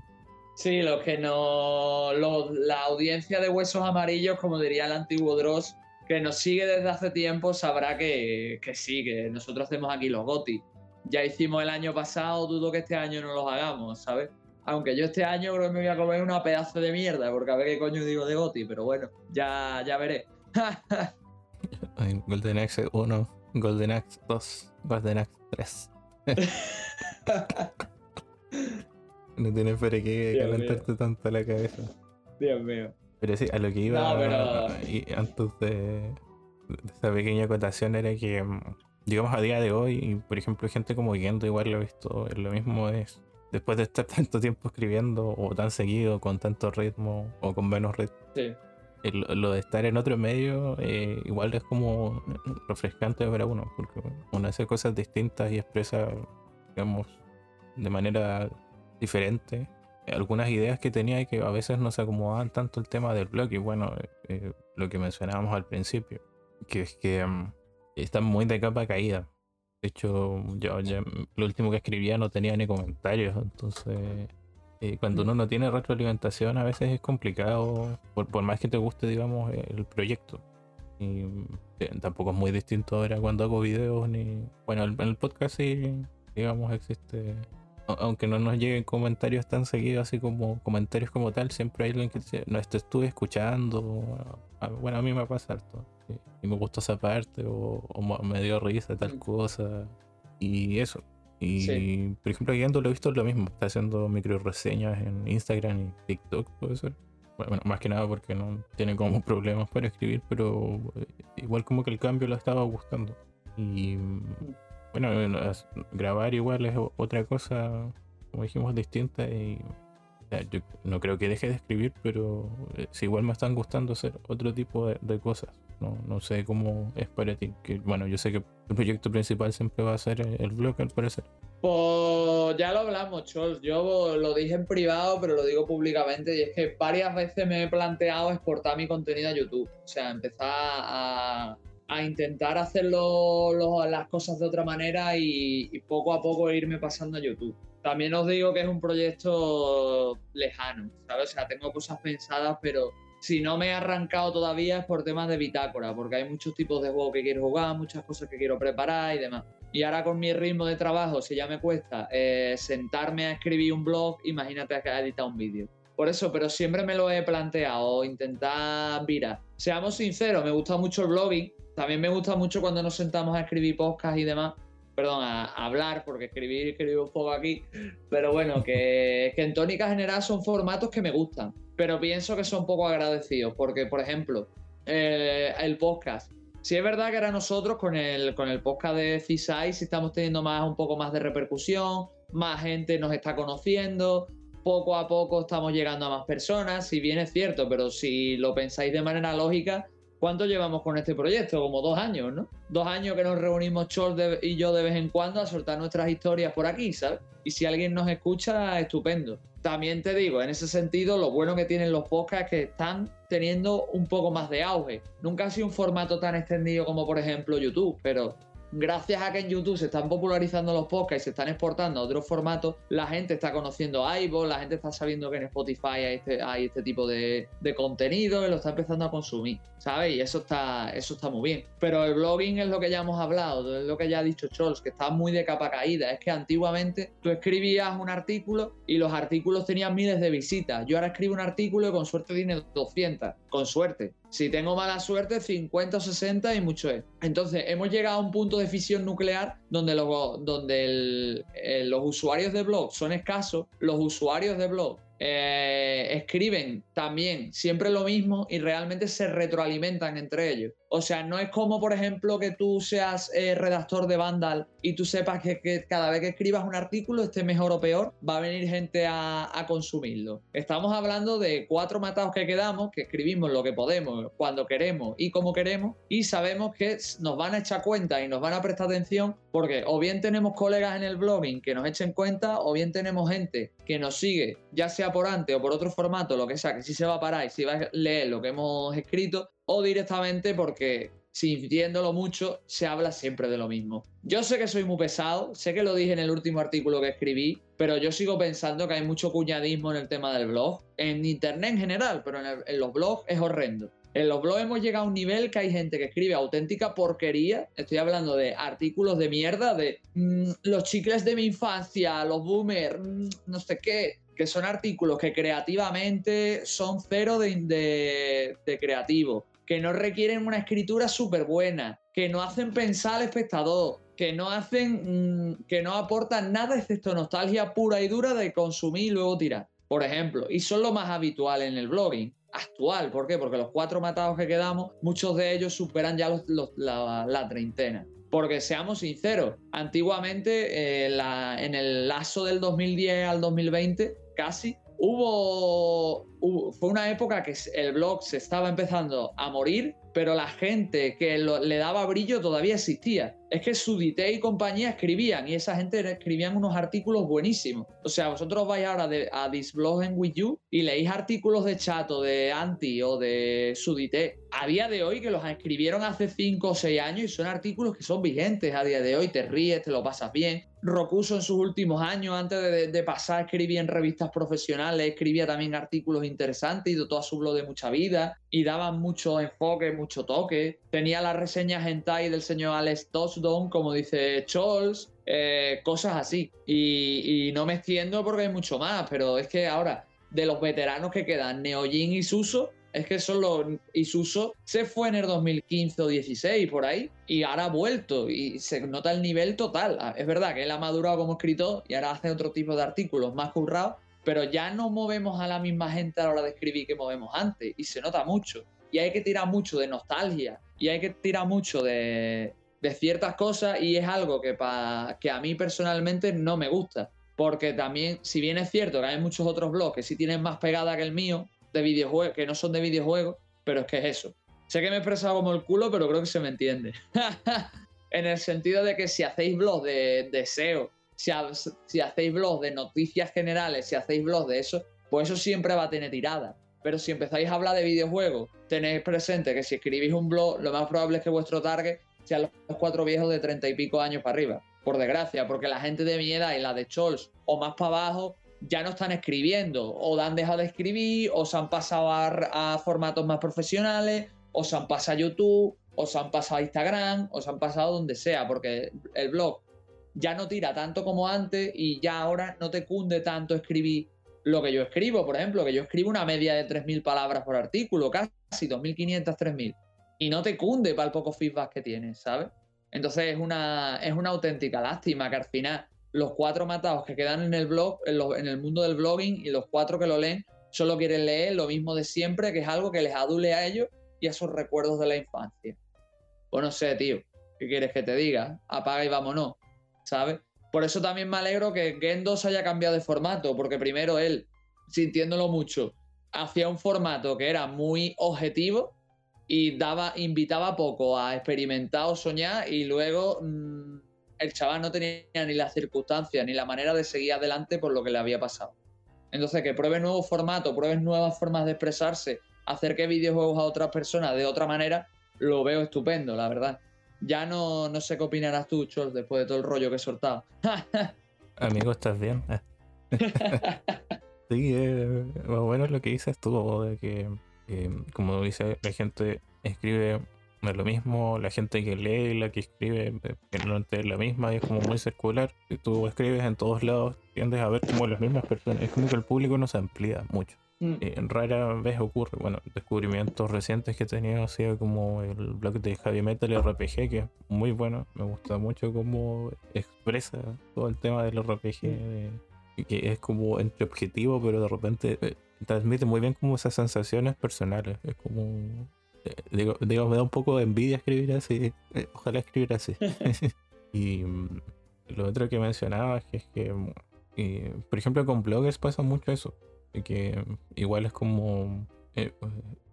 Sí, los que no. la audiencia de huesos amarillos, como diría el antiguo Dross, que nos sigue desde hace tiempo, sabrá que, que sí, que nosotros hacemos aquí los gotis ya hicimos el año pasado, dudo que este año no los hagamos, ¿sabes? Aunque yo este año creo que me voy a comer una pedazo de mierda, porque a ver qué coño digo de Goti, pero bueno, ya, ya veré. Golden Axe 1, Golden Axe 2, Golden Axe 3. no tienes por qué calentarte tanto la cabeza. Dios mío. Pero sí, a lo que iba y antes de, de, esa pequeña acotación era que digamos a día de hoy, por ejemplo, gente como Guiendo igual lo he visto, lo mismo es después de estar tanto tiempo escribiendo o tan seguido, con tanto ritmo o con menos ritmo. Sí. lo de estar en otro medio eh, igual es como refrescante para uno, porque uno hace cosas distintas y expresa, digamos, de manera diferente algunas ideas que tenía y que a veces no se acomodaban tanto el tema del blog y bueno, eh, eh, lo que mencionábamos al principio, que es que... Mm, están muy de capa caída. De hecho, yo, lo último que escribía no tenía ni comentarios, entonces eh, cuando uno no tiene retroalimentación a veces es complicado, por, más que te guste, digamos, el proyecto. Y tampoco es muy distinto ahora cuando hago videos ni... Bueno, en el podcast sí, digamos, existe... Aunque no nos lleguen comentarios tan seguidos, así como comentarios como tal, siempre hay alguien que dice, no, esto estuve escuchando. Bueno, a mí me pasa harto. Y me gustó esa parte, o, me dio risa tal mm. cosa. Y eso. Y por ejemplo, Guiando lo he visto lo mismo. Está haciendo micro reseñas en Instagram y TikTok, puede ser bueno, más que nada porque no tiene como problemas para escribir, pero eh, igual como que el cambio le estaba gustando. Y bueno, grabar igual es otra cosa, como dijimos, distinta. Y no creo que deje de escribir, pero eh, si igual me están gustando hacer otro tipo de, cosas. No, no sé cómo es para ti. Que, bueno, yo sé que el proyecto principal siempre va a ser el blog, al parecer. Pues ya lo hablamos, Chols. Yo lo dije en privado, pero lo digo públicamente. Y es que varias veces me he planteado exportar mi contenido a YouTube. O sea, empezar a, intentar hacerlo las cosas de otra manera y, poco a poco irme pasando a YouTube. También os digo que es un proyecto lejano, ¿sabes? O sea, tengo cosas pensadas, pero si no me he arrancado todavía es por temas de bitácora, porque hay muchos tipos de juegos que quiero jugar, muchas cosas que quiero preparar y demás. Y ahora con mi ritmo de trabajo, si ya me cuesta eh, sentarme a escribir un blog, imagínate a editar un vídeo. Por eso, pero siempre me lo he planteado, intentar virar. Seamos sinceros, me gusta mucho el blogging, también me gusta mucho cuando nos sentamos a escribir podcast y demás, perdón, a, hablar, porque escribir, escribir un poco aquí, pero bueno, que, en tónica general son formatos que me gustan, pero pienso que son poco agradecidos, porque por ejemplo, eh, el podcast, Sí es verdad que ahora nosotros con el, con el podcast de CISAI sí estamos teniendo más, un poco más de repercusión, más gente nos está conociendo, poco a poco estamos llegando a más personas, si bien es cierto, pero si lo pensáis de manera lógica, ¿cuánto llevamos con este proyecto? Como dos años, ¿no? Dos años que nos reunimos Chol y yo de vez en cuando a soltar nuestras historias por aquí, ¿sabes? Y si alguien nos escucha, estupendo. También te digo, en ese sentido, lo bueno que tienen los podcasts es que están teniendo un poco más de auge. Nunca ha sido un formato tan extendido como por ejemplo YouTube, pero gracias a que en YouTube se están popularizando los podcasts y se están exportando a otros formatos, la gente está conociendo iVoox, la gente está sabiendo que en Spotify hay este, este tipo de, contenido y lo está empezando a consumir, ¿sabes? Y eso está, eso está muy bien. Pero el blogging es lo que ya hemos hablado, es lo que ya ha dicho Charles, que está muy de capa caída. Es que antiguamente tú escribías un artículo y los artículos tenían miles de visitas. Yo ahora escribo un artículo y con suerte tiene 200, con suerte. Si tengo mala suerte, 50 o 60 y mucho es. Entonces, hemos llegado a un punto de fisión nuclear donde, donde los usuarios de blog son escasos, los usuarios de blog eh, escriben también siempre lo mismo y realmente se retroalimentan entre ellos. O sea, no es como, por ejemplo, que tú seas eh, redactor de Vandal y tú sepas que, cada vez que escribas un artículo, esté mejor o peor, va a venir gente a, consumirlo. Estamos hablando de cuatro matados que quedamos, que escribimos lo que podemos, cuando queremos y como queremos, y sabemos que nos van a echar cuenta y nos van a prestar atención porque o bien tenemos colegas en el blogging que nos echen cuenta, o bien tenemos gente que nos sigue, ya sea por antes o por otro formato, lo que sea, que sí se va a parar y si va a leer lo que hemos escrito, o directamente porque sintiéndolo mucho se habla siempre de lo mismo. Yo sé que soy muy pesado, sé que lo dije en el último artículo que escribí, pero yo sigo pensando que hay mucho cuñadismo en el tema del blog, en internet en general, pero en, los blogs es horrendo. En los blogs hemos llegado a un nivel que hay gente que escribe auténtica porquería. Estoy hablando de artículos de mierda, de mm, los chicles de mi infancia, los boomers, mm, no sé qué, que son artículos que creativamente son cero de creativo que no requieren una escritura súper buena, que no hacen pensar al espectador, que no hacen, mm, que no aportan nada excepto nostalgia pura y dura de consumir y luego tirar, por ejemplo. Y son lo más habitual en el blogging actual. ¿Por qué? Porque los cuatro matados que quedamos, muchos de ellos superan ya la, treintena. Porque seamos sinceros, antiguamente eh, en el lazo del 2010 al 2020, casi, hubo, fue una época que el blog se estaba empezando a morir, pero la gente que le daba brillo todavía existía. Es que Sudité y compañía escribían y esa gente escribían unos artículos buenísimos. O sea, vosotros vais ahora a Disblog en With You y leéis artículos de Chato, de Anti o de Sudité. A día de hoy, que los escribieron hace 5 o 6 años y son artículos que son vigentes a día de hoy, te ríes, te lo pasas bien. Rocuso en sus últimos años, antes de, pasar, escribía en revistas profesionales, escribía también artículos interesantes y dotó a su blog de mucha vida y daban mucho enfoque, mucho toque. Tenía las reseñas hentai del señor Alex Tosdon, como dice Scholz, eh, cosas así. Y, no me extiendo porque hay mucho más, pero es que ahora, de los veteranos que quedan, Neojin y Suso, es que solo Isuso se fue en el 2015 o 16 por ahí y ahora ha vuelto y se nota el nivel total. Ah, es verdad que él ha madurado como escritor y ahora hace otro tipo de artículos más currados, pero ya no movemos a la misma gente a la hora de escribir que movemos antes y se nota mucho. Y hay que tirar mucho de nostalgia y hay que tirar mucho de, ciertas cosas y es algo que, que a mí personalmente no me gusta. Porque también, si bien es cierto que hay muchos otros blogs que sí tienen más pegada que el mío, de videojuegos, que no son de videojuegos, pero es que es eso. Sé que me he expresado como el culo, pero creo que se me entiende. en el sentido de que si hacéis blogs de, deseo, si, si hacéis blogs de noticias generales, si hacéis blogs de eso, pues eso siempre va a tener tirada. Pero si empezáis a hablar de videojuegos, tenéis presente que si escribís un blog, lo más probable es que vuestro target sean los cuatro viejos de treinta y pico años para arriba. Por desgracia, porque la gente de mi edad y la de Chols o más para abajo ya no están escribiendo, o han dejado de escribir, o se han pasado a, formatos más profesionales, o se han pasado a YouTube, o se han pasado a Instagram, o se han pasado donde sea, porque el blog ya no tira tanto como antes y ya ahora no te cunde tanto escribir lo que yo escribo, por ejemplo, que yo escribo una media de 3.000 palabras por artículo, casi 2.500, 3.000, y no te cunde para el poco feedback que tienes, ¿sabes? Entonces es una, es una auténtica lástima que al final los cuatro matados que quedan en el blog, en, el mundo del blogging, y los cuatro que lo leen, solo quieren leer lo mismo de siempre, que es algo que les adule a ellos y a sus recuerdos de la infancia. Pues no sé, tío, ¿qué quieres que te diga? Apaga y vámonos, ¿sabes? Por eso también me alegro que Gen 2 haya cambiado de formato, porque primero él, sintiéndolo mucho, hacía un formato que era muy objetivo y daba, invitaba poco a experimentar o soñar y luego mm, el chaval no tenía ni las circunstancias ni la manera de seguir adelante por lo que le había pasado. Entonces, que pruebe nuevos formatos, pruebes nuevas formas de expresarse, acerque videojuegos a otras personas de otra manera, lo veo estupendo, la verdad. Ya no, no sé qué opinarás tú, Chol, después de todo el rollo que he soltado. Amigo, ¿estás bien? sí, eh, bueno lo que dices tú, de que, eh, como dice la gente, escribe no es lo mismo, la gente que lee y la que escribe que no es la misma, es como muy circular. Si tú escribes en todos lados, tiendes a ver como las mismas personas. Es como que el público no se amplía mucho. Mm. Eh, rara vez ocurre, bueno, descubrimientos recientes que he tenido ha sido como el blog de Javi Metal RPG, que es muy bueno, me gusta mucho cómo expresa todo el tema del RPG, mm. que es como entre objetivo, pero de repente eh, transmite muy bien como esas sensaciones personales, es como digo, digo, me da un poco de envidia escribir así. Eh, ojalá escribir así. y mm, lo otro que mencionaba es que, por ejemplo, con blogs pasa mucho eso. Que igual es como eh,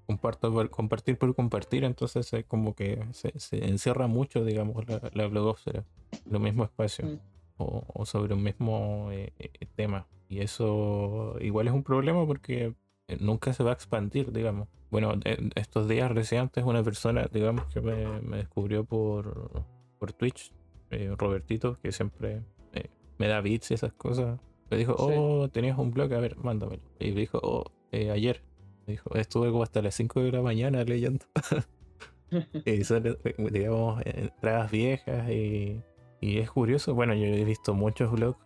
comparto compartir por compartir, entonces es como que se, encierra mucho, digamos, la, la blogosfera, lo mismo espacio. Mm. O, sobre un mismo eh, tema. Y eso igual es un problema porque nunca se va a expandir, digamos. Bueno, estos días recientes una persona, digamos, que me, descubrió por, por Twitch, eh, Robertito, que siempre eh, me da bits y esas cosas. Me dijo, oh, tenías un blog, a ver, mándamelo. Y me dijo, oh, eh, ayer. Me dijo, estuve como hasta las 5 de la mañana leyendo. y son, digamos, entradas viejas y, y, es curioso. Bueno, yo he visto muchos blogs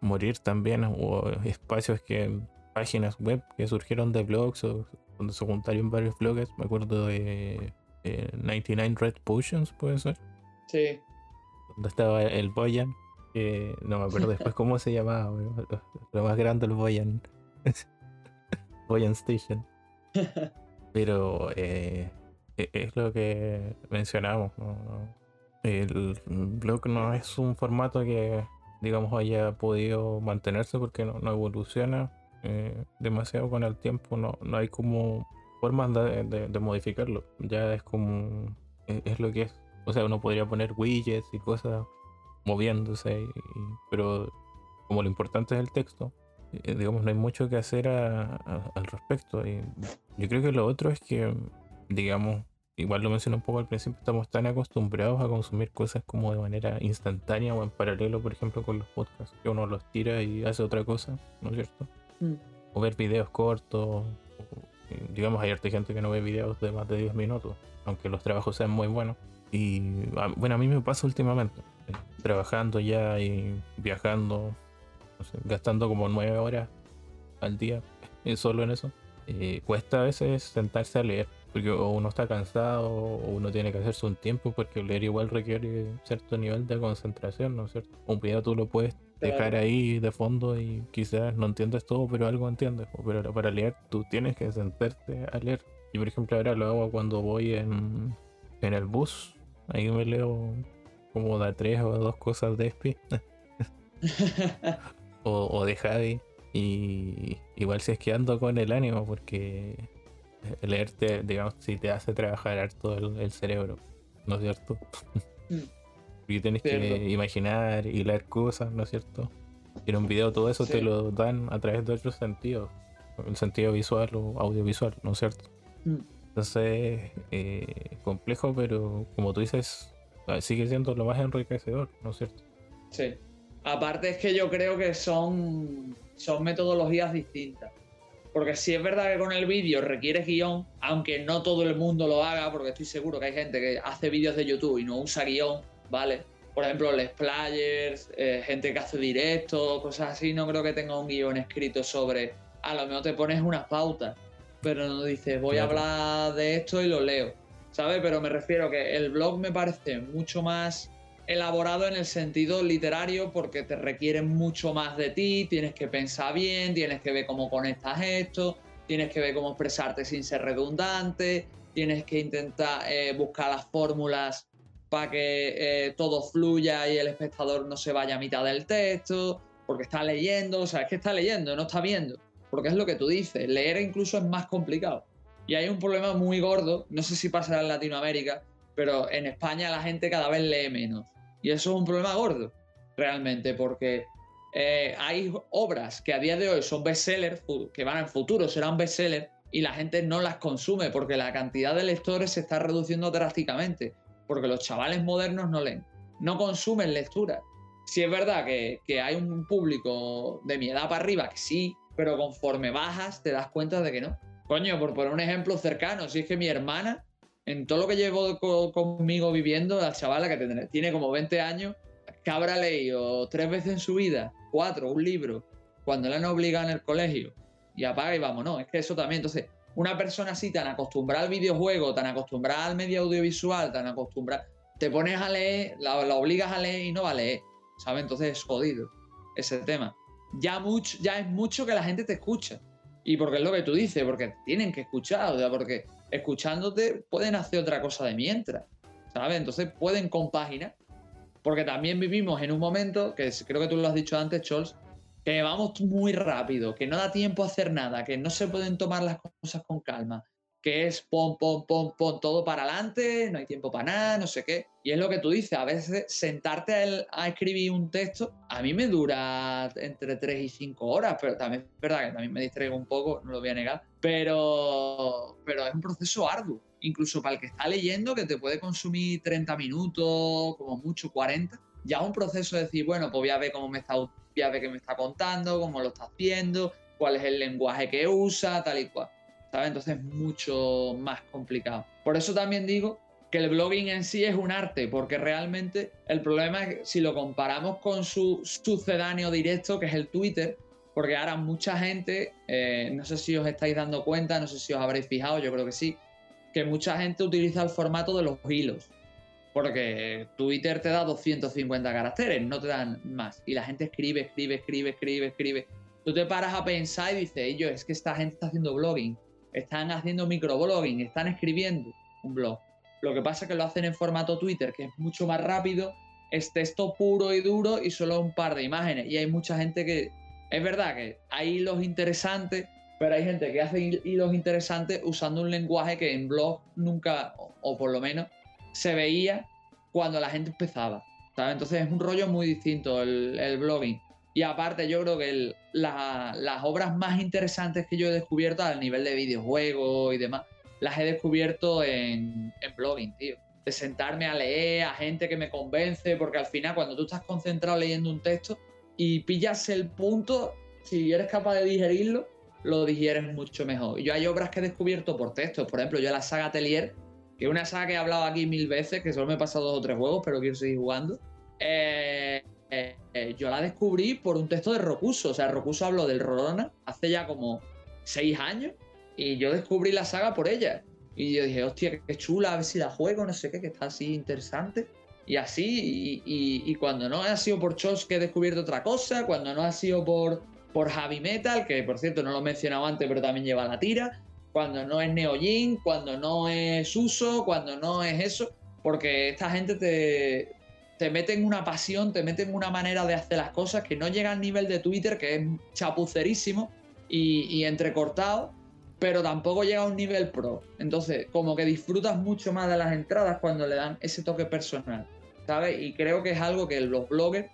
morir también, o espacios que páginas web que surgieron de blogs o cuando se juntaron varios blogs. Me acuerdo de 99 Red Potions, puede ser. Sí. Donde estaba el Boyan. Que no me acuerdo después cómo se llamaba. Lo más grande el Boyan. Boyan Station. Pero eh, e, es lo que mencionamos. El blog no es un formato que, digamos, haya podido mantenerse porque no, no evoluciona eh, demasiado con el tiempo, no, no hay como formas de, modificarlo. Ya es como. E, es, lo que es. O sea, uno podría poner widgets y cosas moviéndose, pero como lo importante es el texto, eh, digamos, no hay mucho que hacer al respecto. Y yo creo que lo otro es que, digamos, igual lo mencioné un poco al principio, estamos tan acostumbrados a consumir cosas como de manera instantánea o en paralelo, por ejemplo, con los podcasts, que uno los tira y hace otra cosa, ¿no es cierto? Mm. O ver videos cortos, digamos, hay gente que no ve videos de más de 10 minutos, aunque los trabajos sean muy buenos. Y ah, bueno, a mí me pasa últimamente, eh, trabajando ya y viajando, gastando como 9 horas al día eh, solo en eso. Eh, cuesta a veces sentarse a leer, porque uno está cansado o uno tiene que hacerse un tiempo, porque leer igual requiere cierto nivel de concentración, ¿no es cierto? Un video tú lo puedes dejar ahí de fondo y quizás no entiendes todo, pero algo entiendes. Pero para leer tú tienes que sentarte a leer. Yo por ejemplo ahora lo hago cuando voy en, en el bus. Ahí me leo como da tres o dos cosas de Espi. o, o de Javi. Y igual si es que ando con el ánimo porque leerte, digamos, si te hace trabajar harto el, cerebro, ¿no es cierto? Mm. Porque tienes que imaginar y leer cosas, ¿no es cierto? Y en un video todo eso te lo dan a través de otros sentidos, el sentido visual o audiovisual, ¿no es cierto? Mm. Entonces, eh, complejo, pero como tú dices, sigue siendo lo más enriquecedor, ¿no es cierto? Sí. Aparte es que yo creo que son, son metodologías distintas. Porque si es verdad que con el vídeo requiere guion, aunque no todo el mundo lo haga, porque estoy seguro que hay gente que hace vídeos de YouTube y no usa guion, ¿vale? Por ejemplo, les players, eh, gente que hace directo, cosas así, no creo que tenga un guion escrito sobre. A lo mejor te pones unas pautas, pero no dices, voy a hablar de esto y lo leo, ¿sabes? Pero me refiero que el blog me parece mucho más elaborado en el sentido literario porque te requieren mucho más de ti, tienes que pensar bien, tienes que ver cómo conectas esto, tienes que ver cómo expresarte sin ser redundante, tienes que intentar eh, buscar las fórmulas para que eh, todo fluya y el espectador no se vaya a mitad del texto, porque está leyendo, o sea, es que está leyendo, no está viendo, porque es lo que tú dices, leer incluso es más complicado. Y hay un problema muy gordo, no sé si pasará en Latinoamérica, pero en España la gente cada vez lee menos. Y eso es un problema gordo, realmente, porque eh, hay obras que a día de hoy son bestsellers, que van en futuro serán bestsellers, y la gente no las consume porque la cantidad de lectores se está reduciendo drásticamente, porque los chavales modernos no leen, no consumen lectura. Si es verdad que, que hay un público de mi edad para arriba que sí, pero conforme bajas te das cuenta de que no. Coño, por poner un ejemplo cercano, si es que mi hermana en todo lo que llevo conmigo viviendo, la chavala que tiene como 20 años, que habrá leído tres veces en su vida, cuatro, un libro, cuando le han obligado en el colegio, y apaga y vámonos. Es que eso también, entonces, una persona así tan acostumbrada al videojuego, tan acostumbrada al medio audiovisual, tan acostumbrada, te pones a leer, la, obligas a leer y no va a leer, ¿sabes? Entonces es jodido ese tema. Ya, mucho, ya es mucho que la gente te escucha. Y porque es lo que tú dices, porque tienen que escuchar, o sea, porque escuchándote pueden hacer otra cosa de mientras, ¿sabes? Entonces pueden compaginar. Porque también vivimos en un momento, que creo que tú lo has dicho antes, Chols, que vamos muy rápido, que no da tiempo a hacer nada, que no se pueden tomar las cosas con calma, que es pom, pom, pom, pom, todo para adelante, no hay tiempo para nada, no sé qué. Y es lo que tú dices, a veces sentarte a, escribir un texto, a mí me dura entre 3 y 5 horas, pero también es verdad que también me distraigo un poco, no lo voy a negar, pero, pero es un proceso arduo, incluso para el que está leyendo, que te puede consumir 30 minutos, como mucho 40. Ya es un proceso de decir, bueno, pues voy a ver cómo me está, voy a ver qué me está contando, cómo lo está haciendo, cuál es el lenguaje que usa, tal y cual. Entonces es mucho más complicado. Por eso también digo que el blogging en sí es un arte, porque realmente el problema es que si lo comparamos con su sucedáneo directo, que es el Twitter, porque ahora mucha gente, eh, no sé si os estáis dando cuenta, no sé si os habréis fijado, yo creo que sí, que mucha gente utiliza el formato de los hilos, porque Twitter te da 250 caracteres, no te dan más, y la gente escribe, escribe, escribe, escribe, escribe. Tú te paras a pensar y dices, yo, es que esta gente está haciendo blogging están haciendo microblogging, están escribiendo un blog. Lo que pasa es que lo hacen en formato Twitter, que es mucho más rápido, es texto puro y duro y solo un par de imágenes. Y hay mucha gente que, es verdad que hay hilos interesantes, pero hay gente que hace hilos interesantes usando un lenguaje que en blog nunca, o, por lo menos, se veía cuando la gente empezaba. Entonces es un rollo muy distinto el, blogging. Y aparte, yo creo que las obras más interesantes que yo he descubierto al nivel de videojuegos y demás, las he descubierto en, blogging, tío. De sentarme a leer a gente que me convence, porque al final, cuando tú estás concentrado leyendo un texto y pillas el punto, si eres capaz de digerirlo, lo digieres mucho mejor. Yo hay obras que he descubierto por textos, por ejemplo, yo la saga Atelier, que es una saga que he hablado aquí mil veces, que solo me he pasado dos o tres juegos, pero quiero seguir jugando. Eh, eh, yo la descubrí por un texto de Rocuso. O sea, Rocuso habló del Rorona hace ya como seis años y yo descubrí la saga por ella. Y yo dije, hostia, qué chula, a ver si la juego, no sé qué, que está así interesante. Y así, y, cuando no ha sido por Chos que he descubierto otra cosa, cuando no ha sido por, por Javi Metal, que por cierto no lo he mencionado antes, pero también lleva la tira, cuando no es Neojin, cuando no es Uso, cuando no es eso, porque esta gente te, te mete en una pasión, te mete en una manera de hacer las cosas que no llega al nivel de Twitter, que es chapucerísimo y, entrecortado, pero tampoco llega a un nivel pro. Entonces, como que disfrutas mucho más de las entradas cuando le dan ese toque personal, ¿sabes? Y creo que es algo que los bloggers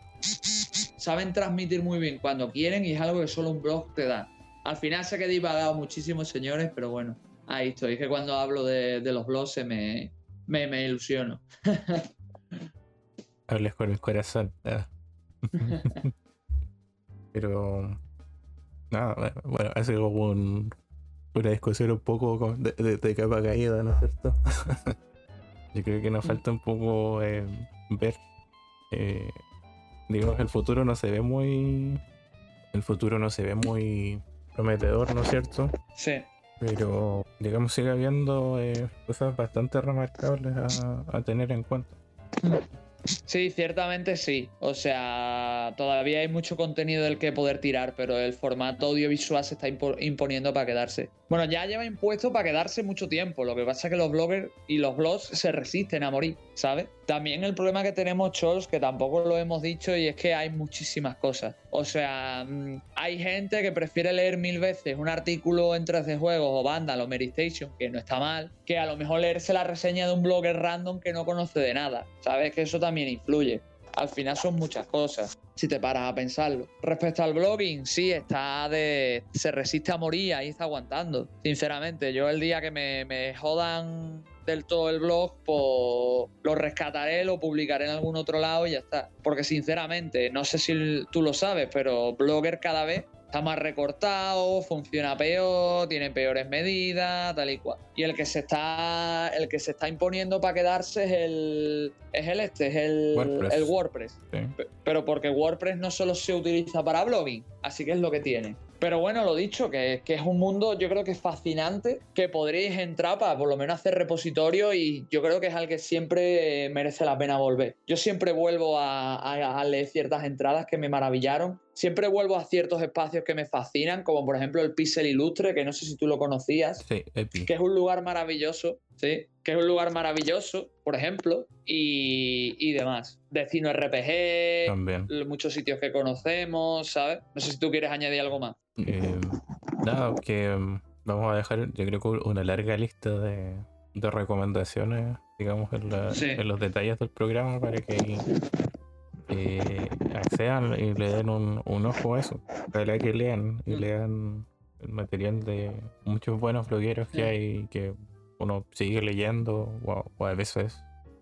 saben transmitir muy bien cuando quieren y es algo que solo un blog te da. Al final sé que divagado muchísimo, señores, pero bueno, ahí estoy. Es que cuando hablo de, los blogs se me, me ilusiono. Hables con el corazón. Ah. pero... Nada, bueno, ha sido un, una discusión un poco de, capa caída, ¿no es cierto? Yo creo que nos mm. falta un poco eh, ver. Eh, digamos, el futuro no se ve muy. El futuro no se ve muy prometedor, ¿no es cierto? Sí. Pero, digamos, sigue habiendo eh, cosas bastante remarcables a, a tener en cuenta. Sí, ciertamente sí. O sea, todavía hay mucho contenido del que poder tirar, pero el formato audiovisual se está imponiendo para quedarse. Bueno, ya lleva impuesto para quedarse mucho tiempo. Lo que pasa es que los bloggers y los blogs se resisten a morir, ¿sabes? También el problema que tenemos, Chols, que tampoco lo hemos dicho, y es que hay muchísimas cosas. O sea, mm, hay gente que prefiere leer mil veces un artículo en 13 juegos o Vandal o Meristation, que no está mal, que a lo mejor leerse la reseña de un blogger random que no conoce de nada. ¿Sabes? Que eso también influye. Al final son muchas cosas, si te paras a pensarlo. Respecto al blogging, sí, está de. Se resiste a morir, ahí está aguantando. Sinceramente, yo el día que me, me jodan del todo el blog, pues lo rescataré, lo publicaré en algún otro lado y ya está. Porque sinceramente, no sé si tú lo sabes, pero Blogger cada vez está más recortado, funciona peor, tiene peores medidas, tal y cual. Y el que se está, el que se está imponiendo para quedarse es el, es el este, es el WordPress. El WordPress. Pero porque WordPress no solo se utiliza para blogging, así que es lo que tiene. Pero bueno, lo dicho, que, es un mundo yo creo que es fascinante, que podréis entrar para por lo menos hacer repositorio y yo creo que es al que siempre merece la pena volver. Yo siempre vuelvo a, leer ciertas entradas que me maravillaron, siempre vuelvo a ciertos espacios que me fascinan, como por ejemplo el Pixel Ilustre, que no sé si tú lo conocías, sí, que es un lugar maravilloso, ¿sí? que es un lugar maravilloso, por ejemplo, y, demás. Destino RPG, También. muchos sitios que conocemos, ¿sabes? No sé si tú quieres añadir algo más. Eh, nada, que mm, vamos a dejar, yo creo que una larga lista de, recomendaciones, digamos, en, los detalles del programa para que eh, accedan y le den un, ojo a eso. Para que lean y mm. lean el material de muchos buenos blogueros que hay que uno sigue leyendo o, a veces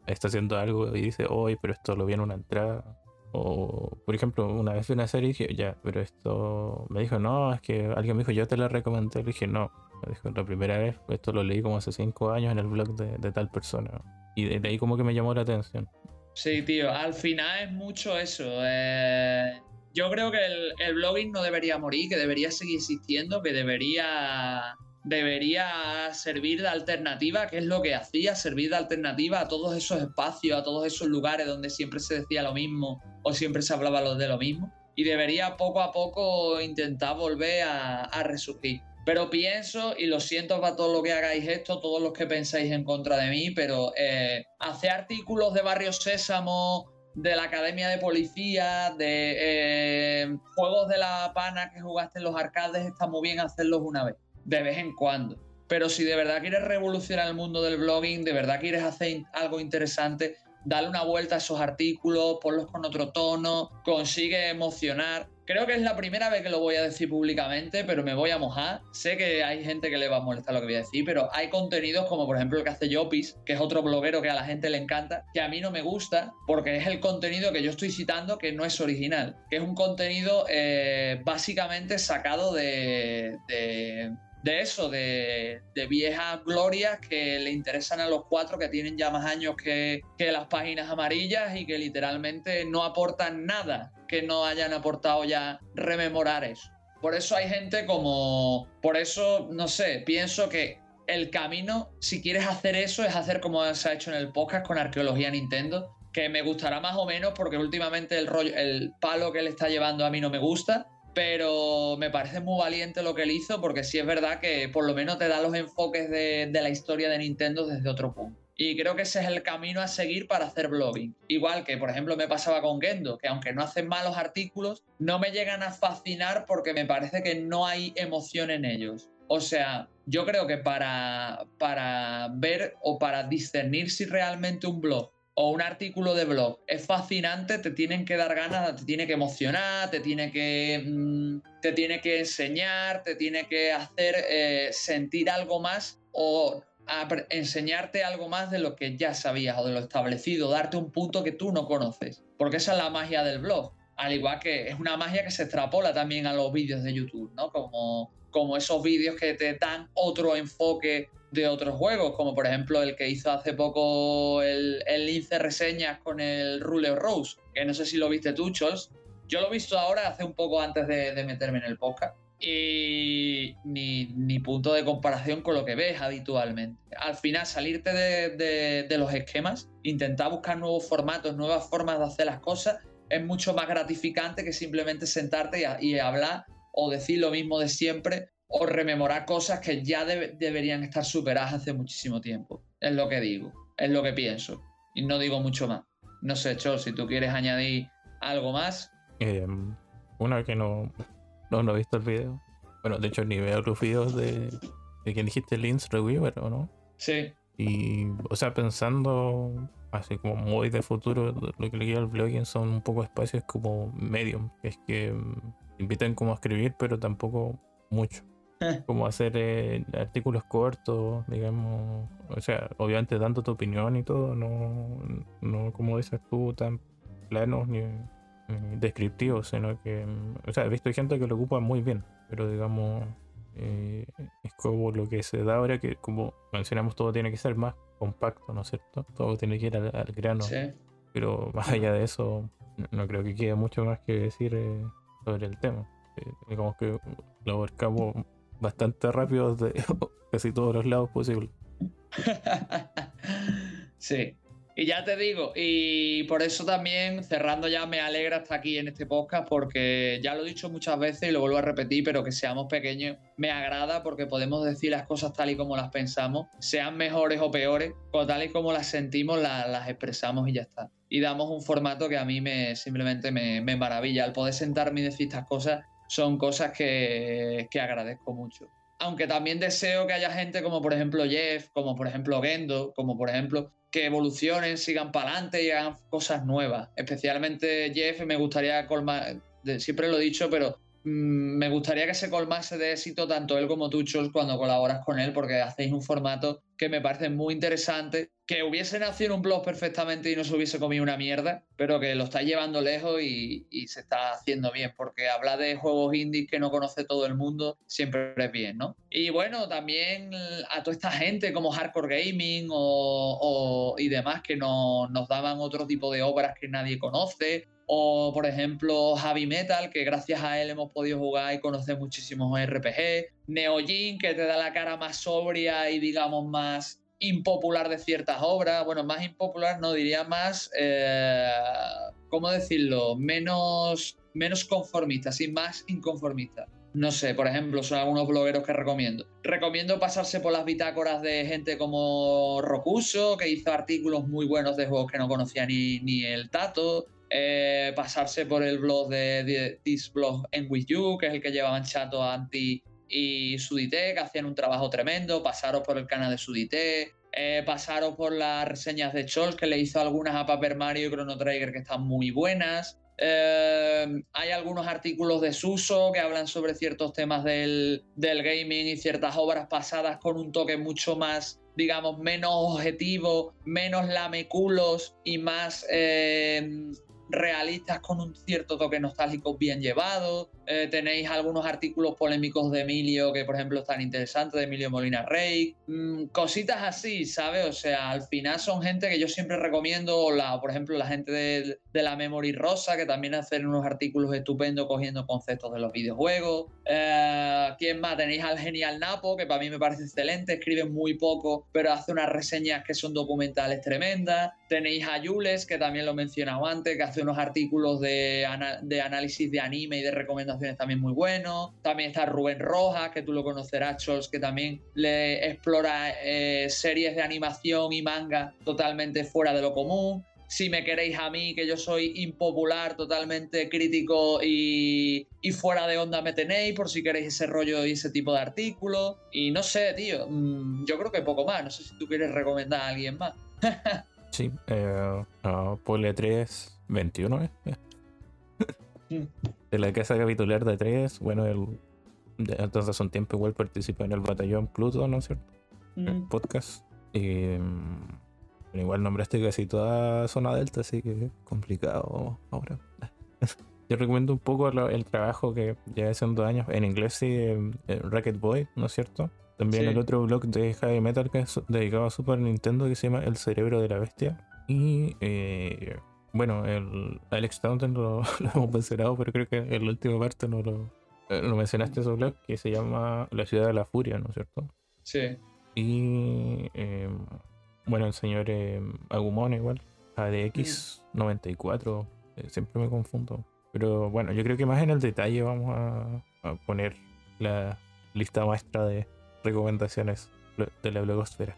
está haciendo algo y dice, hoy, pero esto lo vi en una entrada o, por ejemplo, una vez vi una serie dije, ya, pero esto me dijo, no, es que alguien me dijo, yo te la recomendé. Le dije, no. Me dijo, la primera vez, esto lo leí como hace cinco años en el blog de, tal persona. Y de, ahí como que me llamó la atención. Sí, tío, al final es mucho eso. Eh, yo creo que el blogging no debería morir, que debería seguir existiendo, que debería debería servir de alternativa, que es lo que hacía, servir de alternativa a todos esos espacios, a todos esos lugares donde siempre se decía lo mismo o siempre se hablaba de lo mismo. Y debería poco a poco intentar volver a, resurgir. Pero pienso, y lo siento para todo lo que hagáis esto, todos los que pensáis en contra de mí, pero eh, hacer artículos de Barrio Sésamo, de la Academia de Policía, de eh, juegos de la pana que jugaste en los arcades, está muy bien hacerlos una vez de vez en cuando. Pero si de verdad quieres revolucionar el mundo del blogging, de verdad quieres hacer algo interesante, dale una vuelta a esos artículos, ponlos con otro tono, consigue emocionar. Creo que es la primera vez que lo voy a decir públicamente, pero me voy a mojar. Sé que hay gente que le va a molestar lo que voy a decir, pero hay contenidos como por ejemplo el que hace Jopis, que es otro bloguero que a la gente le encanta, que a mí no me gusta porque es el contenido que yo estoy citando que no es original, que es un contenido eh, básicamente sacado de eso, de, viejas glorias que le interesan a los cuatro que tienen ya más años que, que las páginas amarillas y que literalmente no aportan nada que no hayan aportado ya rememorar eso. Por eso hay gente como, por eso, no sé, pienso que el camino, si quieres hacer eso, es hacer como se ha hecho en el podcast con Arqueología Nintendo, que me gustará más o menos porque últimamente el rollo, el palo que le está llevando a mí no me gusta, pero me parece muy valiente lo que él hizo porque sí es verdad que por lo menos te da los enfoques de, la historia de Nintendo desde otro punto. Y creo que ese es el camino a seguir para hacer blogging. Igual que, por ejemplo, me pasaba con Gendo, que aunque no hacen malos artículos, no me llegan a fascinar porque me parece que no hay emoción en ellos. O sea, yo creo que para, para ver o para discernir si realmente un blog o un artículo de blog es fascinante, te tienen que dar ganas, te tiene que emocionar, te tiene que, mm, te tiene que enseñar, te tiene que hacer eh, sentir algo más o enseñarte algo más de lo que ya sabías o de lo establecido, darte un punto que tú no conoces. Porque esa es la magia del blog. Al igual que es una magia que se extrapola también a los vídeos de YouTube, ¿no? Como, como esos vídeos que te dan otro enfoque de otros juegos, como por ejemplo el que hizo hace poco el, el Lince Reseñas con el Ruler Rose, que no sé si lo viste tú, Chols. Yo lo he visto ahora hace un poco antes de, meterme en el podcast. Y ni, punto de comparación con lo que ves habitualmente. Al final, salirte de, de, los esquemas, intentar buscar nuevos formatos, nuevas formas de hacer las cosas, es mucho más gratificante que simplemente sentarte y hablar o decir lo mismo de siempre o rememorar cosas que ya deberían estar superadas hace muchísimo tiempo. Es lo que digo, es lo que pienso. Y no digo mucho más. No sé, Chol, si tú quieres añadir algo más. Eh, una que no, no, he visto el video. Bueno, de hecho ni veo los videos de, de quien dijiste, Linz Reviewer, ¿o no? Sí. Y, o sea, pensando así como muy de futuro, lo que le queda al blogging son un poco espacios como medium, que es que invitan como a escribir, pero tampoco mucho. Como hacer eh, artículos cortos, digamos, o sea, obviamente dando tu opinión y todo, no, no como dices tú, tan planos ni, descriptivos, sino que, o sea, he visto gente que lo ocupa muy bien, pero digamos, eh, es como lo que se da ahora, que como mencionamos, todo tiene que ser más compacto, ¿no es cierto? Todo tiene que ir al, grano. Pero más allá de eso, no creo que quede mucho más que decir eh, sobre el tema. digamos que lo abarcamos bastante rápido de casi todos los lados posibles. sí. Y ya te digo, y por eso también, cerrando ya, me alegra estar aquí en este podcast, porque ya lo he dicho muchas veces y lo vuelvo a repetir, pero que seamos pequeños me agrada porque podemos decir las cosas tal y como las pensamos, sean mejores o peores, o tal y como las sentimos, las, expresamos y ya está. Y damos un formato que a mí me simplemente me, me maravilla. Al poder sentarme y decir estas cosas, son cosas que, agradezco mucho. Aunque también deseo que haya gente como por ejemplo Jeff, como por ejemplo Gendo, como por ejemplo que evolucionen, sigan para adelante y hagan cosas nuevas. Especialmente Jeff me gustaría colmar, siempre lo he dicho, pero me gustaría que se colmase de éxito tanto él como tú, Chos, cuando colaboras con él, porque hacéis un formato que me parece muy interesante que hubiese nacido un blog perfectamente y no se hubiese comido una mierda, pero que lo está llevando lejos y, se está haciendo bien, porque habla de juegos indies que no conoce todo el mundo siempre es bien, ¿no? Y bueno, también a toda esta gente como Hardcore Gaming o, y demás que no, nos daban otro tipo de obras que nadie conoce, o por ejemplo Javi Metal, que gracias a él hemos podido jugar y conocer muchísimos RPG, Neojin, que te da la cara más sobria y digamos más impopular de ciertas obras, bueno, más impopular no diría más, eh, ¿cómo decirlo? Menos, menos conformista, sí, más inconformista. No sé, por ejemplo, son algunos blogueros que recomiendo. Recomiendo pasarse por las bitácoras de gente como Rocuso, que hizo artículos muy buenos de juegos que no conocía ni, ni el Tato. Eh, pasarse por el blog de, This Blog en With You, que es el que llevaban Chato Anti y Sudité, que hacían un trabajo tremendo, pasaros por el canal de Sudité, eh, pasaros por las reseñas de Chols, que le hizo algunas a Paper Mario y Chrono Trigger que están muy buenas. Eh, hay algunos artículos de Suso que hablan sobre ciertos temas del, gaming y ciertas obras pasadas con un toque mucho más, digamos, menos objetivo, menos lameculos y más eh, realistas con un cierto toque nostálgico bien llevado. eh, tenéis algunos artículos polémicos de Emilio que, por ejemplo, están interesantes, de Emilio Molina Rey, mm, cositas así, ¿sabes? O sea, al final son gente que yo siempre recomiendo, la, por ejemplo, la gente de, la Memory Rosa, que también hacen unos artículos estupendos cogiendo conceptos de los videojuegos. Eh, ¿Quién más? Tenéis al Genial Napo, que para mí me parece excelente, escribe muy poco, pero hace unas reseñas que son documentales tremendas. Tenéis a Jules, que también lo he mencionado antes, que hace unos artículos de, de análisis de anime y de recomendaciones también muy buenos. También está Rubén Rojas, que tú lo conocerás, Chols, que también le explora eh, series de animación y manga totalmente fuera de lo común si me queréis a mí, que yo soy impopular, totalmente crítico y, fuera de onda me tenéis, por si queréis ese rollo y ese tipo de artículos. Y no sé, tío, mm, yo creo que poco más. No sé si tú quieres recomendar a alguien más. sí, eh, Pole 3, 21, ¿eh? Mm. de la casa capitular de 3, bueno, el, entonces hace un tiempo igual participa en el batallón Pluto, ¿no es cierto? El mm. podcast. Y igual nombraste casi toda zona delta, así que complicado ahora. Yo recomiendo un poco el trabajo que ya hace dos años, en inglés sí, Racket Boy, ¿no es cierto? También el otro blog de Heavy Metal que es dedicado a Super Nintendo que se llama El Cerebro de la Bestia. Y eh, bueno, el Alex Taunton lo, hemos mencionado, pero creo que en la última parte no lo, eh, lo mencionaste su blog que se llama La Ciudad de la Furia, ¿no es cierto? Sí. Y eh, bueno, el señor eh, Agumon igual, ADX94, eh, siempre me confundo. Pero bueno, yo creo que más en el detalle vamos a, poner la lista maestra de recomendaciones de la blogosfera.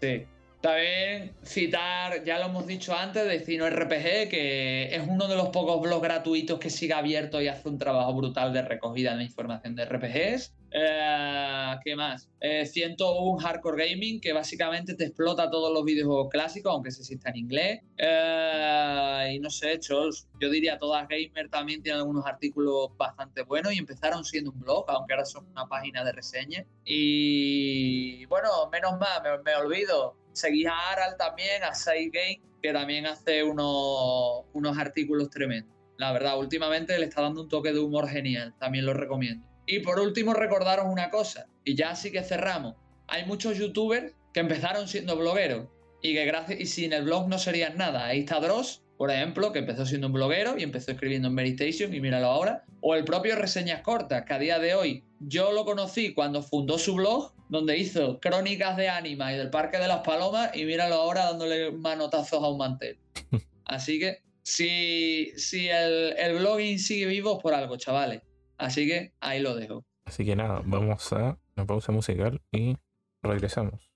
Sí. También citar, ya lo hemos dicho antes, Destino RPG, que es uno de los pocos blogs gratuitos que sigue abierto y hace un trabajo brutal de recogida de información de RPGs. Eh, ¿Qué más? 101 eh, Hardcore Gaming, que básicamente te explota todos los videojuegos clásicos, aunque se exista en inglés. Eh, y no sé, Chols, yo diría todas Gamer también tienen algunos artículos bastante buenos y empezaron siendo un blog, aunque ahora son una página de reseñas. Y bueno, menos mal, me, olvido. Seguí a Aral también, a Side Game, que también hace unos, unos artículos tremendos. La verdad, últimamente le está dando un toque de humor genial, también lo recomiendo. Y por último, recordaros una cosa, y ya sí que cerramos. Hay muchos youtubers que empezaron siendo blogueros y que gracias y sin el blog no serían nada. Ahí está Dross, por ejemplo, que empezó siendo un bloguero y empezó escribiendo en Meditation y míralo ahora. O el propio Reseñas Cortas, que a día de hoy yo lo conocí cuando fundó su blog, donde hizo crónicas de Anima y del Parque de las Palomas y míralo ahora dándole manotazos a un mantel. Así que si, si el, el blogging sigue vivo por algo, chavales. Así que ahí lo dejo. Así que nada, vamos a una pausa musical y regresamos.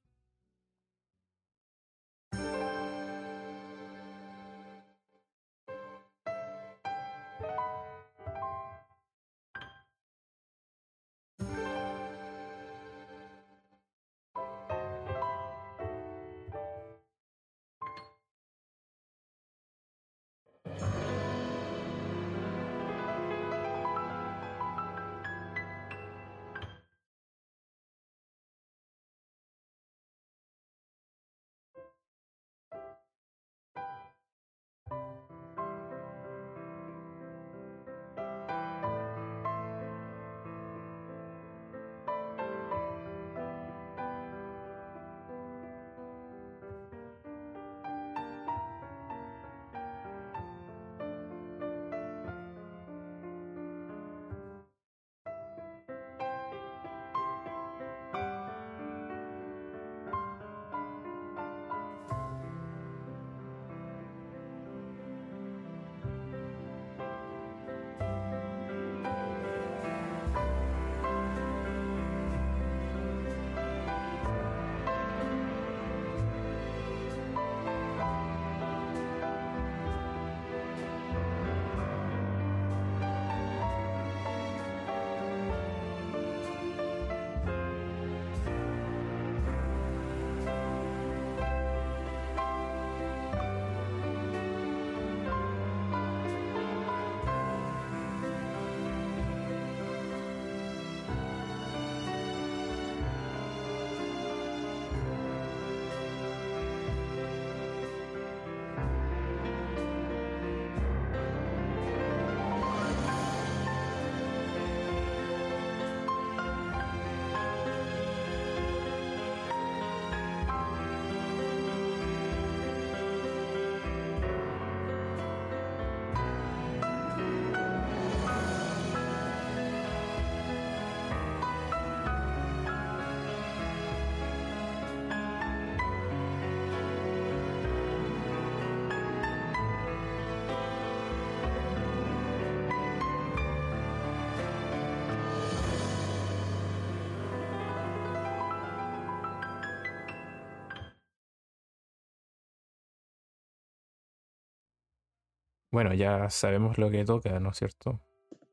Bueno, ya sabemos lo que toca, ¿no es cierto?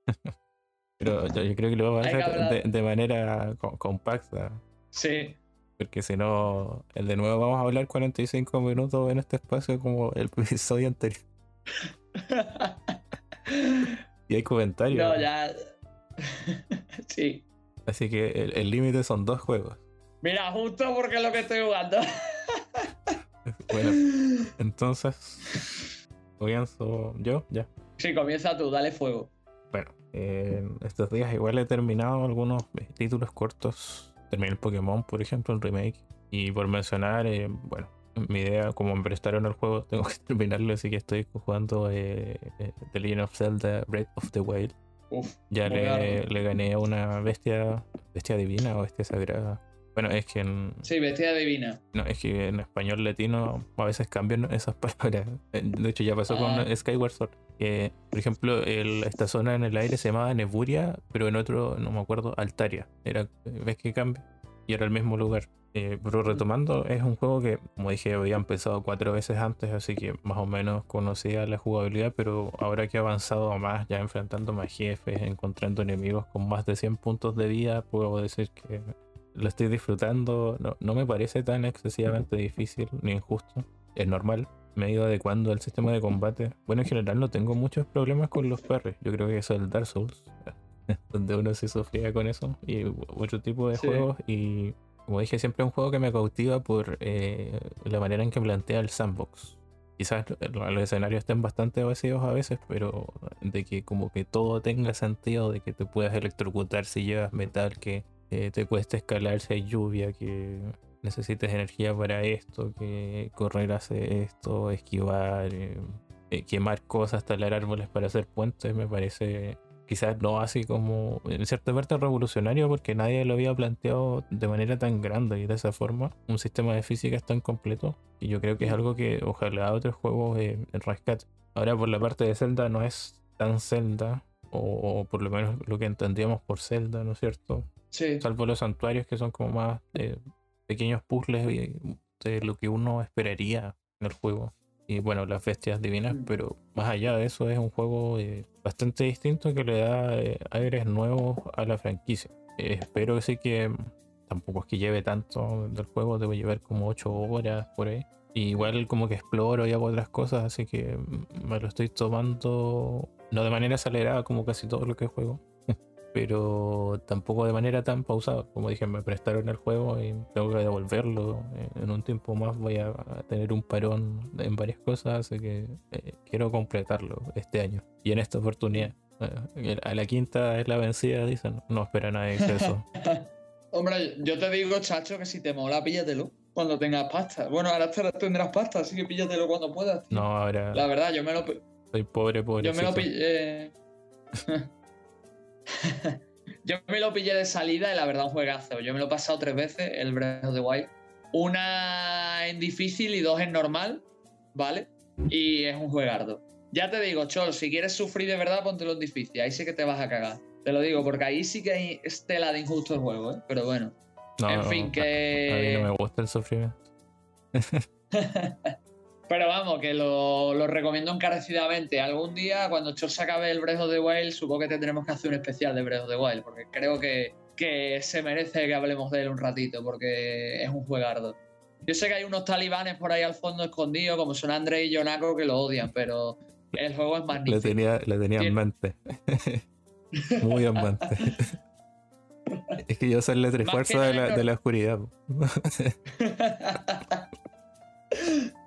Pero yo creo que lo vamos a hacer de, manera compacta. Sí. Porque si no, de nuevo vamos a hablar 45 minutos en este espacio como el episodio anterior. y hay comentarios. No, ya. sí. Así que el límite son dos juegos. Mira, justo porque es lo que estoy jugando. bueno, entonces. Comienzo yo, ya. Sí, comienza tú, dale fuego. Bueno, estos días igual he terminado algunos títulos cortos. Terminé el Pokémon, por ejemplo, el remake. Y por mencionar, eh, bueno, mi idea, como me prestaron el juego, tengo que terminarlo, así que estoy jugando eh, eh, The Legend of Zelda Breath of the Wild. ya le, le, gané a una bestia, bestia divina o bestia sagrada. Bueno, es que en. Sí, bestia divina. No, es que en español latino a veces cambian esas palabras. De hecho, ya pasó con ah. Skyward Sword. Que, por ejemplo, esta zona en el aire se llamaba Neburia, pero en otro, no me acuerdo, Altaria. Era, ¿Ves que cambia? Y era el mismo lugar. Eh, pero retomando, es un juego que, como dije, había empezado cuatro veces antes, así que más o menos conocía la jugabilidad, pero ahora que he avanzado más, ya enfrentando más jefes, encontrando enemigos con más de 100 puntos de vida, puedo decir que lo estoy disfrutando. No, me parece tan excesivamente difícil ni injusto. Es normal. Me he ido adecuando al sistema de combate. Bueno, en general no tengo muchos problemas con los perros. Yo creo que eso es el Dark Souls. donde uno se sufría con eso. Y otro tipo de juegos. Y como dije, siempre es un juego que me cautiva por eh, la manera en que plantea el sandbox. Quizás los escenarios estén bastante vacíos a veces, pero de que como que todo tenga sentido, de que te puedas electrocutar si llevas metal, que eh, te cuesta escalar si hay lluvia, que necesites energía para esto, que correr hace esto, esquivar, eh, eh, quemar cosas, talar árboles para hacer puentes, me parece quizás no así como en cierta parte revolucionario porque nadie lo había planteado de manera tan grande y de esa forma. Un sistema de física tan completo y yo creo que es algo que ojalá otros juegos eh, rescaten. Ahora por la parte de Zelda no es tan Zelda o, por lo menos lo que entendíamos por Zelda no es cierto Salvo los santuarios que son como más eh, pequeños puzzles de lo que uno esperaría en el juego. Y bueno, las bestias divinas, mm. pero más allá de eso es un juego eh, bastante distinto que le da eh, aires nuevos a la franquicia. espero que sí que tampoco es que lleve tanto del juego, debo llevar como 8 horas por ahí. igual como que exploro y hago otras cosas, así que me lo estoy tomando no de manera acelerada como casi todo lo que juego, pero tampoco de manera tan pausada. Como dije, me prestaron el juego y tengo que devolverlo. Eh, en un tiempo más voy a tener un parón en varias cosas, así que eh, quiero completarlo este año. Y en esta oportunidad, eh, a la quinta es la vencida, dicen. No espera nadie eso. Hombre, yo te digo, chacho, que si te mola, píllatelo cuando tengas pasta. Bueno, ahora tendrás pasta, así que píllatelo cuando puedas. No, ahora. La verdad, yo me lo. Soy pobre, pobre. Yo me lo pillé. Yo me lo pillé de salida y la verdad un juegazo. Yo me lo he pasado tres veces, el Breath of the Wild. Una en difícil y dos en normal, ¿vale? Y es un juegardo. Ya te digo, Chol, si quieres sufrir de verdad, póntelo en difícil. Ahí sí que te vas a cagar. Te lo digo, porque ahí sí que hay estela de injusto el juego, ¿eh? Pero bueno. en fin, que. A mí no me gusta el sufrimiento. Pero vamos, que lo, recomiendo encarecidamente. Algún día, cuando Chor se acabe el Breath of the Wild, supongo que tendremos que hacer un especial de Breath of the Wild, porque creo que, que se merece que hablemos de él un ratito, porque es un juegardo. Yo sé que hay unos talibanes por ahí al fondo escondidos, como son André y Yonako, que lo odian, pero el juego es magnífico. Le tenía, le tenía en mente. Muy en mente. es que yo soy el trifuerzo de la, de la oscuridad.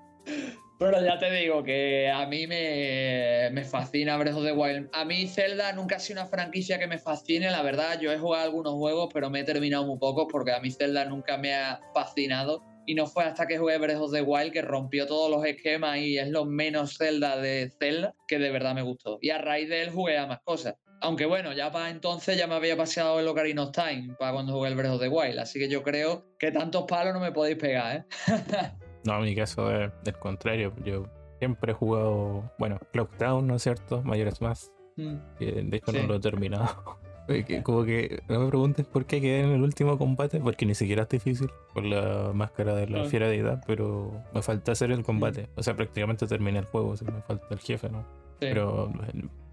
Pero ya te digo que a mí me, me, fascina Breath of the Wild. A mí Zelda nunca ha sido una franquicia que me fascine, la verdad. Yo he jugado algunos juegos, pero me he terminado muy pocos porque a mí Zelda nunca me ha fascinado. Y no fue hasta que jugué Breath of the Wild que rompió todos los esquemas y es lo menos Zelda de Zelda que de verdad me gustó. Y a raíz de él jugué a más cosas. Aunque bueno, ya para entonces ya me había paseado el Ocarina of Time para cuando jugué el Breath of the Wild. Así que yo creo que tantos palos no me podéis pegar, ¿eh? No, en mi caso es del contrario. Yo siempre he jugado, bueno, Clockdown, ¿no es cierto? Mayores más. Mm. de hecho no lo he terminado. como que no me preguntes por qué quedé en el último combate, porque ni siquiera es difícil por la máscara de la fiera deidad, pero me falta hacer el combate. O sea, prácticamente terminé el juego, o me falta el jefe, ¿no? Pero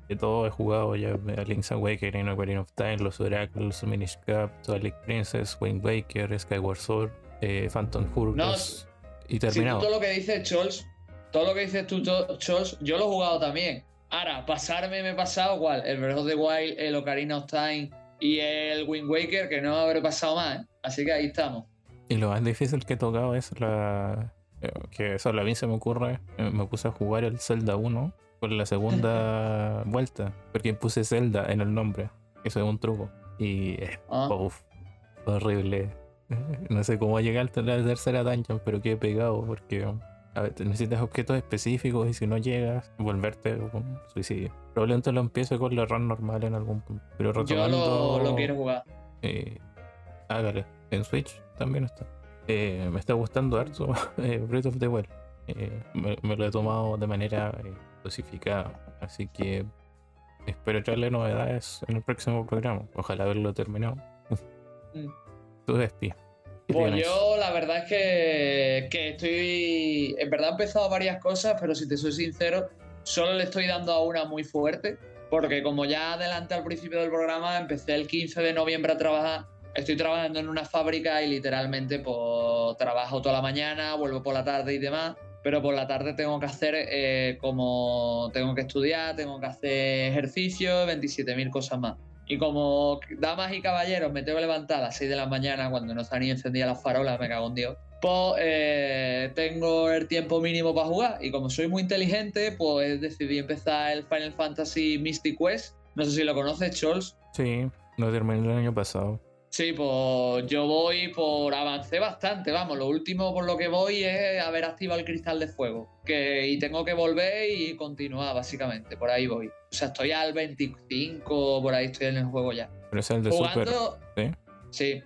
de todo he jugado ya Link's Awakening, Ocarina of Time, Los Oracles, Minish Cap, Twilight Princess, Wind Waker, Skyward Sword, eh, Phantom Hourglass y terminado. todo lo que dices, Chols, todo lo que dices tú, Chols, yo lo he jugado también. Ahora, pasarme me he pasado, ¿cuál? El Breath of the Wild, el Ocarina of Time y el Wind Waker, que no habré pasado más, ¿eh? Así que ahí estamos. Y lo más difícil que he tocado es la. Eh, que eso a mí se me ocurre. Eh, me puse a jugar el Zelda 1 por la segunda vuelta. Porque puse Zelda en el nombre. Eso es un truco. Y. Ah. horrible. No sé cómo llegar a la tercera dungeon, pero quedé pegado porque a ver, necesitas objetos específicos y si no llegas, volverte un suicidio. Probablemente lo empiezo con la run normal en algún punto. Pero retomando, Yo lo, quiero jugar. Eh, hágale. En Switch también está. Eh, me está gustando harto eh, Breath of the Wild. Eh, me, lo he tomado de manera dosificada. Así que espero traerle novedades en el próximo programa. Ojalá haberlo terminado. Mm. Tú. Pues yo la verdad es que, que, estoy, en verdad he empezado varias cosas, pero si te soy sincero, solo le estoy dando a una muy fuerte, porque como ya adelanté al principio del programa, empecé el 15 de noviembre a trabajar, estoy trabajando en una fábrica y literalmente pues trabajo toda la mañana, vuelvo por la tarde y demás, pero por la tarde tengo que hacer eh, como tengo que estudiar, tengo que hacer ejercicio, 27.000 cosas más. Y como damas y caballeros me tengo que levantar a las 6 de la mañana cuando no están ni encendidas las farolas, me cago en Dios. Pues eh, tengo el tiempo mínimo para jugar. Y como soy muy inteligente, pues decidí empezar el Final Fantasy Mystic Quest. No sé si lo conoces, Chols. Sí, lo terminé el año pasado. Sí, pues yo voy por avancé bastante, vamos, lo último por lo que voy es haber activado el cristal de fuego, que y tengo que volver y continuar básicamente, por ahí voy. O sea, estoy al 25, por ahí estoy en el juego ya. Pero es el de Super, ¿sí? Sí.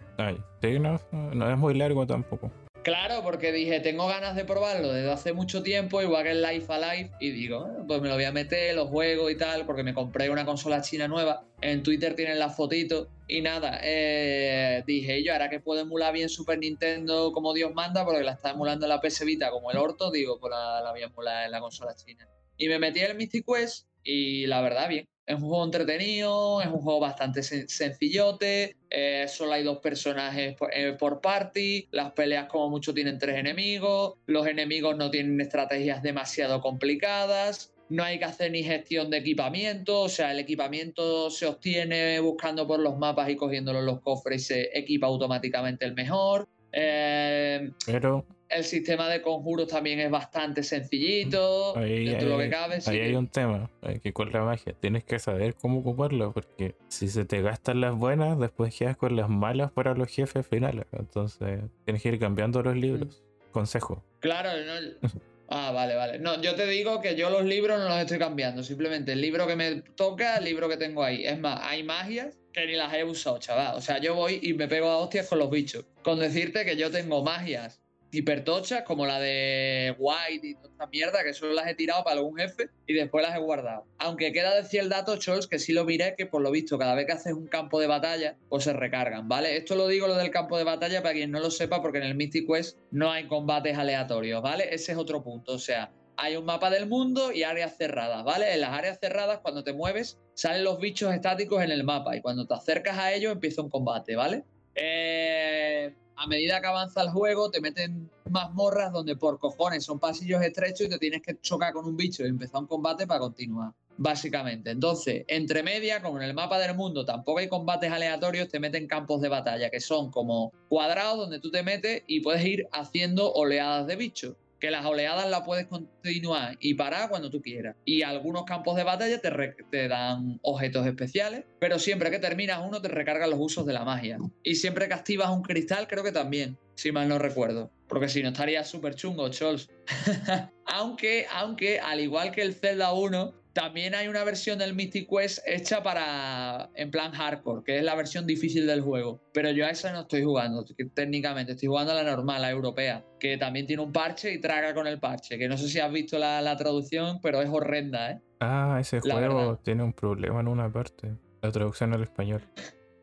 sí no, no es muy largo tampoco. Claro, porque dije, tengo ganas de probarlo desde hace mucho tiempo, igual que el Life Alive, y digo, pues me lo voy a meter, los juegos y tal, porque me compré una consola china nueva. En Twitter tienen las fotitos. Y nada, eh, dije yo, ahora que puedo emular bien Super Nintendo como Dios manda, porque la está emulando en la PS Vita como el orto, digo, pues la, la voy a emular en la consola china. Y me metí en el Mystic Quest y la verdad, bien. Es un juego entretenido, es un juego bastante sencillote, eh, solo hay dos personajes eh, por, party, las peleas como mucho tienen tres enemigos, los enemigos no tienen estrategias demasiado complicadas, no hay que hacer ni gestión de equipamiento, o sea, el equipamiento se obtiene buscando por los mapas y cogiéndolo en los cofres y se equipa automáticamente el mejor. Eh, Pero el sistema de conjuros también es bastante sencillito. Ahí, dentro lo que cabe. Ahí hay un tema, que con la magia tienes que saber cómo ocuparlo, porque si se te gastan las buenas, después quedas con las malas para los jefes finales. Entonces tienes que ir cambiando los libros. Consejo. Claro, no. Ah, vale, vale. No, yo te digo que yo los libros no los estoy cambiando. Simplemente el libro que me toca, el libro que tengo ahí. Es más, hay magias que ni las he usado, chaval. O sea, yo voy y me pego a hostias con los bichos. Con decirte que yo tengo magias hipertochas como la de White y toda esta mierda, que solo las he tirado para algún jefe y después las he guardado. Aunque queda decir el dato, Chols, que sí lo miré, que por lo visto, cada vez que haces un campo de batalla, pues se recargan, ¿vale? Esto lo digo lo del campo de batalla para quien no lo sepa, porque en el Mystic Quest no hay combates aleatorios, ¿vale? Ese es otro punto, o sea. Hay un mapa del mundo y áreas cerradas, ¿vale? En las áreas cerradas, cuando te mueves, salen los bichos estáticos en el mapa y cuando te acercas a ellos empieza un combate, ¿vale? Eh, a medida que avanza el juego, te meten mazmorras donde por cojones son pasillos estrechos y te tienes que chocar con un bicho y empezar un combate para continuar. Básicamente. Entonces, entre media, como en el mapa del mundo tampoco hay combates aleatorios, te meten campos de batalla que son como cuadrados donde tú te metes y puedes ir haciendo oleadas de bichos que las oleadas las puedes continuar y parar cuando tú quieras. Y algunos campos de batalla te, te, dan objetos especiales, pero siempre que terminas uno te recargan los usos de la magia. Y siempre que activas un cristal, creo que también, si mal no recuerdo. Porque si no estaría súper chungo, Chols. aunque, aunque, al igual que el Zelda 1, también hay una versión del Mystic Quest hecha para en plan hardcore, que es la versión difícil del juego. Pero yo a esa no estoy jugando, técnicamente. Estoy jugando a la normal, la europea, que también tiene un parche y traga con el parche. Que no sé si has visto la, traducción, pero es horrenda, ¿eh? Ah, ese juego tiene un problema en una parte. la traducción al español.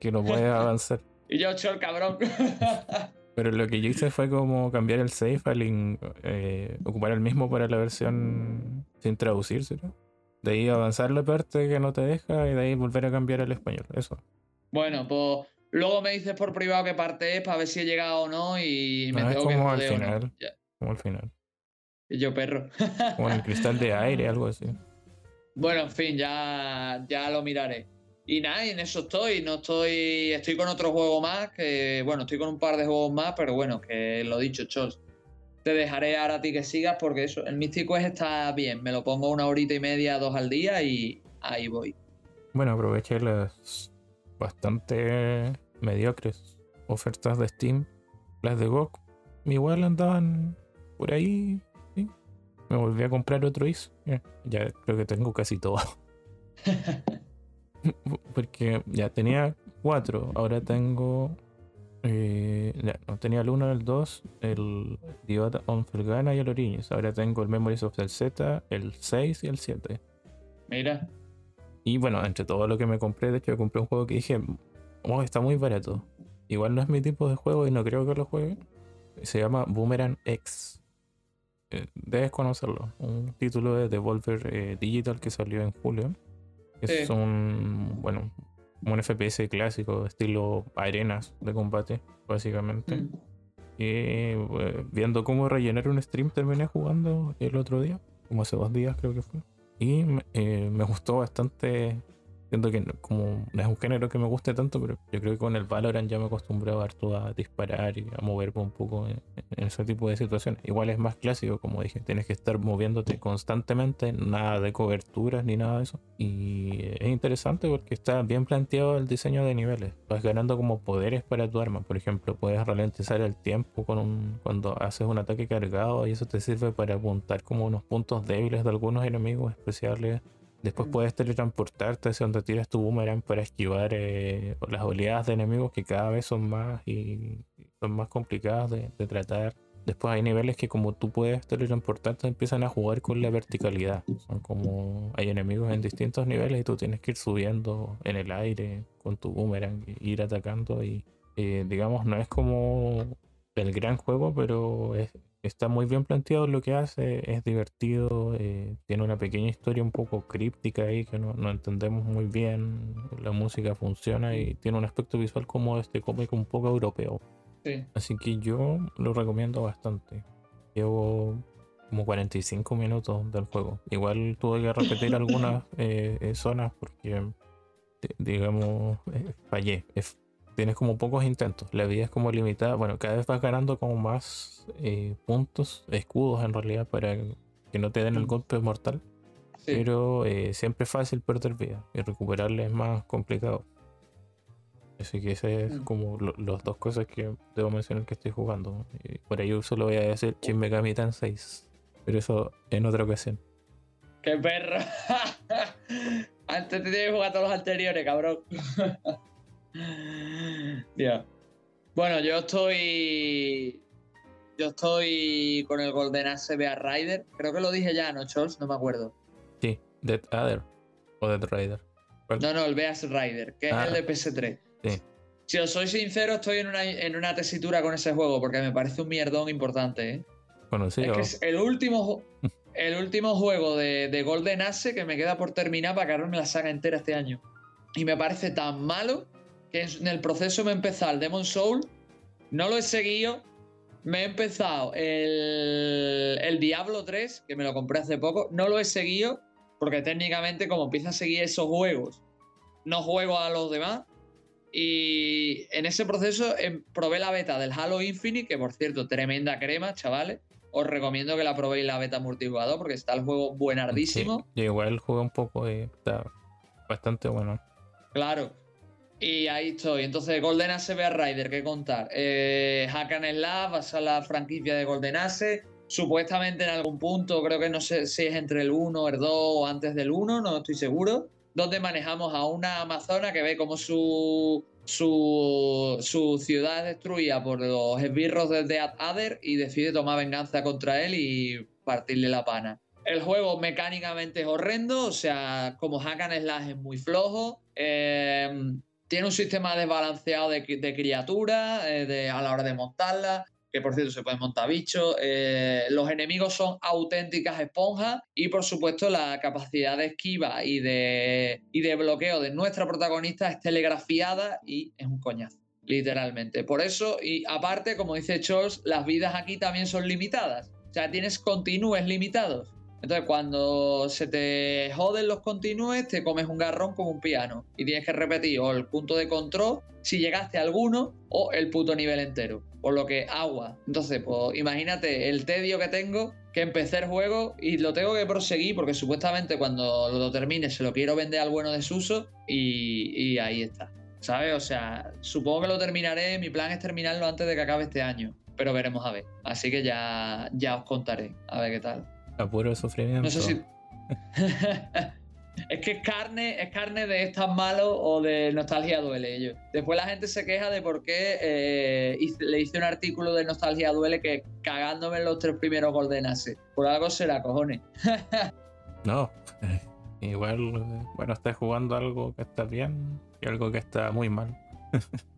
Que no puedes avanzar. y yo, chol, cabrón. Pero lo que yo hice fue como cambiar el save al eh, ocupar el mismo para la versión sin traducirse. ¿no? De ahí avanzar la parte que no te deja y de ahí volver a cambiar al español. Eso. Bueno, pues luego me dices por privado qué parte es para ver si he llegado o no y me No, es tengo que como al no. final. Como al final. Y yo, perro. Como en el cristal de aire, algo así. Bueno, en fin, ya, ya lo miraré. Y nada, en eso estoy. No estoy. Estoy con otro juego más. Que, bueno, estoy con un par de juegos más, pero bueno, que lo dicho, Chols. Te dejaré ahora a ti que sigas porque eso, el Mystic Quest está bien. Me lo pongo una horita y media, dos al día y ahí voy. Bueno, aproveché las bastante mediocres ofertas de Steam. Las de GOG igual andaban por ahí. ¿sí? Me volví a comprar otro IS. Ya creo que tengo casi todo. Porque ya tenía cuatro. Ahora tengo. Eh, no, tenía el 1, el 2, el Diod on Fergana y el Origins. Ahora tengo el Memories of the Z, el 6 y el 7. Mira. Y bueno, entre todo lo que me compré, de hecho, compré un juego que dije, oh, está muy barato. Igual no es mi tipo de juego y no creo que lo juegue. Se llama Boomerang X. Eh, Debes conocerlo. Un título de Devolver eh, Digital que salió en julio. Es Sí. un, bueno, un FPS clásico, estilo arenas de combate, básicamente. Mm. Y eh, viendo cómo rellenar un stream terminé jugando el otro día, como hace dos días creo que fue. Y eh, me gustó bastante. Siento que no- como es un género que me guste tanto, pero yo creo que con el Valorant ya me he harto a disparar y a moverme un poco en, en ese tipo de situaciones. Igual es más clásico, como dije, tienes que estar moviéndote constantemente, nada de coberturas ni nada de eso. Y es interesante porque está bien planteado el diseño de niveles. Vas ganando como poderes para tu arma. Por ejemplo, puedes ralentizar el tiempo con un, cuando haces un ataque cargado y eso te sirve para apuntar como unos puntos débiles de algunos enemigos especiales. Después Mm. puedes teletransportarte hacia donde tiras tu boomerang para esquivar eh, las oleadas de enemigos que cada vez son más y son más complicadas de, de tratar. Después hay niveles que como tú puedes teletransportarte empiezan a jugar con la verticalidad. Son como hay enemigos en distintos niveles y tú tienes que ir subiendo en el aire con tu boomerang ir atacando y eh, digamos no es como el gran juego, pero es- está muy bien planteado lo que hace, es divertido, eh, tiene una pequeña historia un poco críptica ahí que no, no entendemos muy bien, la música funciona y tiene un aspecto visual como este cómic un poco europeo. Sí. Así que yo lo recomiendo bastante. Llevo como 45 minutos del juego. Igual tuve que repetir algunas eh, eh, zonas porque, di- digamos, eh, fallé. Es- tienes como pocos intentos. La vida es como limitada. Bueno, cada vez vas ganando como más eh, puntos, escudos en realidad, para que no te den el Mm. golpe mortal. Sí. Pero eh, siempre es fácil perder vida y recuperarla es más complicado. Así que esas es Mm. como lo- las dos cosas que debo mencionar que estoy jugando. Y por ahí solo voy a decir Shin Megami Tensei 6. Pero eso en otra ocasión. ¡Qué perro! Antes te tienes que jugar todos los anteriores, cabrón. Dios. Bueno, yo estoy. Yo estoy con el Golden Axe BA Rider. Creo que lo dije ya, ¿no, Chols? No me acuerdo. Sí, Dead Adder o Dead Rider. ¿Cuál? No, no, el Beas Rider, que Ah. es el de PS3. Sí. Si os soy sincero, estoy en una, en una tesitura con ese juego porque me parece un mierdón importante, ¿eh? Conocido. Es que es el último, el último juego de, de Golden Axe que me queda por terminar para cargarme la saga entera este año. Y me parece tan malo que en el proceso me he empezado el Demon Soul, no lo he seguido, me he empezado el, el Diablo 3, que me lo compré hace poco, no lo he seguido porque técnicamente como empiezo a seguir esos juegos, no juego a los demás. Y en ese proceso em, probé la beta del Halo Infinite, que por cierto, tremenda crema, chavales. Os recomiendo que la probéis la beta multijugador porque está el juego buenardísimo. Sí, yo igual jugué un poco y está bastante bueno. Claro. Y ahí estoy. Entonces, Golden Axe Bear Rider, ¿qué contar? Eh, Hack and Slash, basa la franquicia de Golden Axe. Supuestamente en algún punto, creo que no sé si es entre el 1, el 2 o antes del 1, no estoy seguro. Donde manejamos a una amazona que ve como su, su, su ciudad es destruida por los esbirros del Death Adder y decide tomar venganza contra él y partirle la pana. El juego mecánicamente es horrendo, o sea, como hack slash es muy flojo. Eh, tiene un sistema desbalanceado de, de criaturas eh, a la hora de montarlas que por cierto se pueden montar bichos. Eh, los enemigos son auténticas esponjas y por supuesto la capacidad de esquiva y de, y de bloqueo de nuestra protagonista es telegrafiada y es un coñazo, literalmente. Por eso, y aparte, como dice Charles, las vidas aquí también son limitadas. O sea, tienes continúes limitados. Entonces, cuando se te joden los continúes, te comes un garrón como un piano y tienes que repetir o el punto de control si llegaste a alguno o el puto nivel entero. Por lo que agua. Entonces, pues imagínate el tedio que tengo que empecé el juego y lo tengo que proseguir porque supuestamente cuando lo termine se lo quiero vender al bueno de Suso y, y ahí está. ¿Sabes? O sea, supongo que lo terminaré. Mi plan es terminarlo antes de que acabe este año. Pero veremos a ver. Así que ya, ya os contaré. A ver qué tal. A puro sufrimiento. No sé si. es que es carne, es carne de estas malos o de nostalgia duele ellos. Después la gente se queja de por qué eh, le hice un artículo de nostalgia duele que cagándome en los tres primeros Golden Por algo será, cojones. no. Igual, bueno, estás jugando algo que está bien y algo que está muy mal.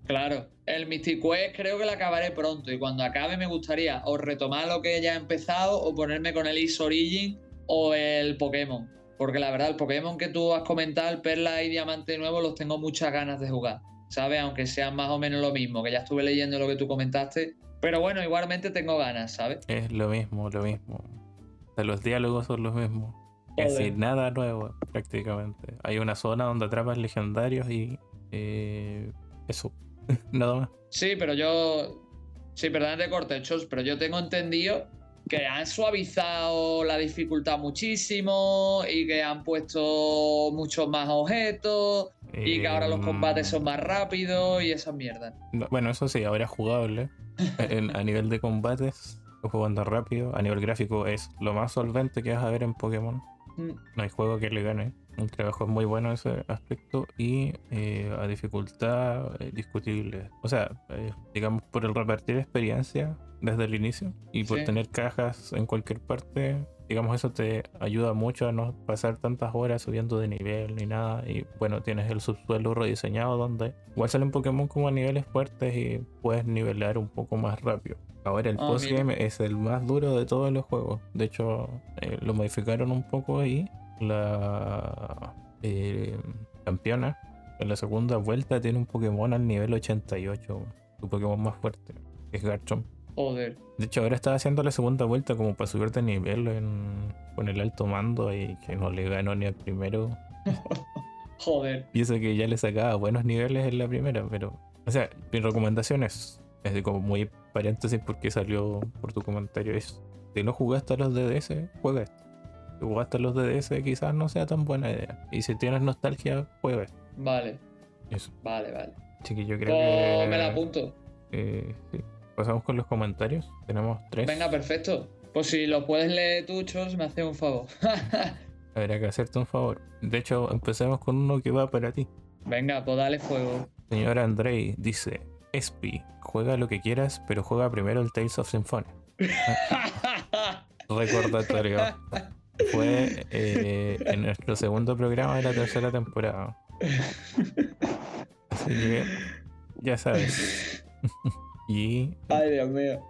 Claro, el Mystic Quest creo que lo acabaré pronto y cuando acabe me gustaría o retomar lo que ya he empezado o ponerme con el Is Origin o el Pokémon. Porque la verdad, el Pokémon que tú has comentado, el Perla y Diamante Nuevo, los tengo muchas ganas de jugar. ¿Sabes? Aunque sean más o menos lo mismo, que ya estuve leyendo lo que tú comentaste. Pero bueno, igualmente tengo ganas, ¿sabes? Es lo mismo, lo mismo. los diálogos son los mismos. Es decir, nada nuevo prácticamente. Hay una zona donde atrapas legendarios y eh, eso, nada más. Sí, pero yo. Sí, perdón de cortechos, pero yo tengo entendido que han suavizado la dificultad muchísimo y que han puesto muchos más objetos y que ahora los combates son más rápidos y esas mierdas. Bueno, eso sí, ahora es jugable. a nivel de combates, jugando rápido. A nivel gráfico es lo más solvente que vas a ver en Pokémon. Mm. No hay juego que le gane. Un trabajo muy bueno en ese aspecto y eh, a dificultad eh, discutible. O sea, eh, digamos, por el repartir experiencia desde el inicio y por tener cajas en cualquier parte, digamos, eso te ayuda mucho a no pasar tantas horas subiendo de nivel ni nada. Y bueno, tienes el subsuelo rediseñado donde igual salen Pokémon como a niveles fuertes y puedes nivelar un poco más rápido. Ahora el ah, postgame es el más duro de todos los juegos. De hecho, lo modificaron un poco ahí la eh, campeona en la segunda vuelta tiene un Pokémon al nivel 88, su Pokémon más fuerte, es Garchomp. Joder. De hecho, ahora estaba haciendo la segunda vuelta como para subir de nivel con el alto mando y que no le ganó ni al primero. Joder. Pienso que ya le sacaba buenos niveles en la primera, pero. O sea, mi recomendación es, es de como muy paréntesis porque salió por tu comentario. Es, si no jugaste a los DDS, juega esto jugaste los DDS quizás no sea tan buena idea. Y si tienes nostalgia, juega. Vale. Eso. Vale, vale. Así que yo creo que. Oh, me la apunto. Eh, sí. Pasamos con los comentarios. Tenemos tres. Venga, perfecto. Pues si lo puedes leer tú, Chos, me hace un favor. Habría que hacerte un favor. De hecho, empecemos con uno que va para ti. Venga, pues dale fuego. Señora Andrei dice: Espi, juega lo que quieras, pero juega primero el Tales of Symphonia. Recordatorio fue eh, en nuestro segundo programa de la tercera temporada. Así que ya sabes. y. Ay, Dios mío.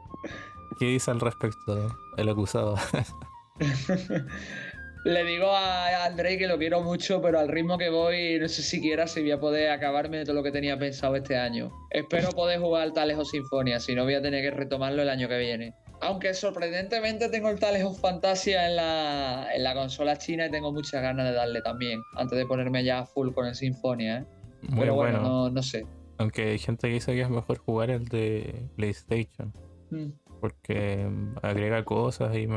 ¿Qué dice al respecto el acusado? Le digo a André que lo quiero mucho, pero al ritmo que voy, no sé siquiera si voy a poder acabarme de todo lo que tenía pensado este año. Espero poder jugar al Talejo Sinfonia, si no voy a tener que retomarlo el año que viene. Aunque sorprendentemente tengo el Tales Fantasia en la, en la consola china y tengo muchas ganas de darle también, antes de ponerme ya full con el Sinfonia. ¿eh? Pero bueno, no, sé. Aunque hay gente que dice que es mejor jugar el de PlayStation. Mm. Porque agrega cosas y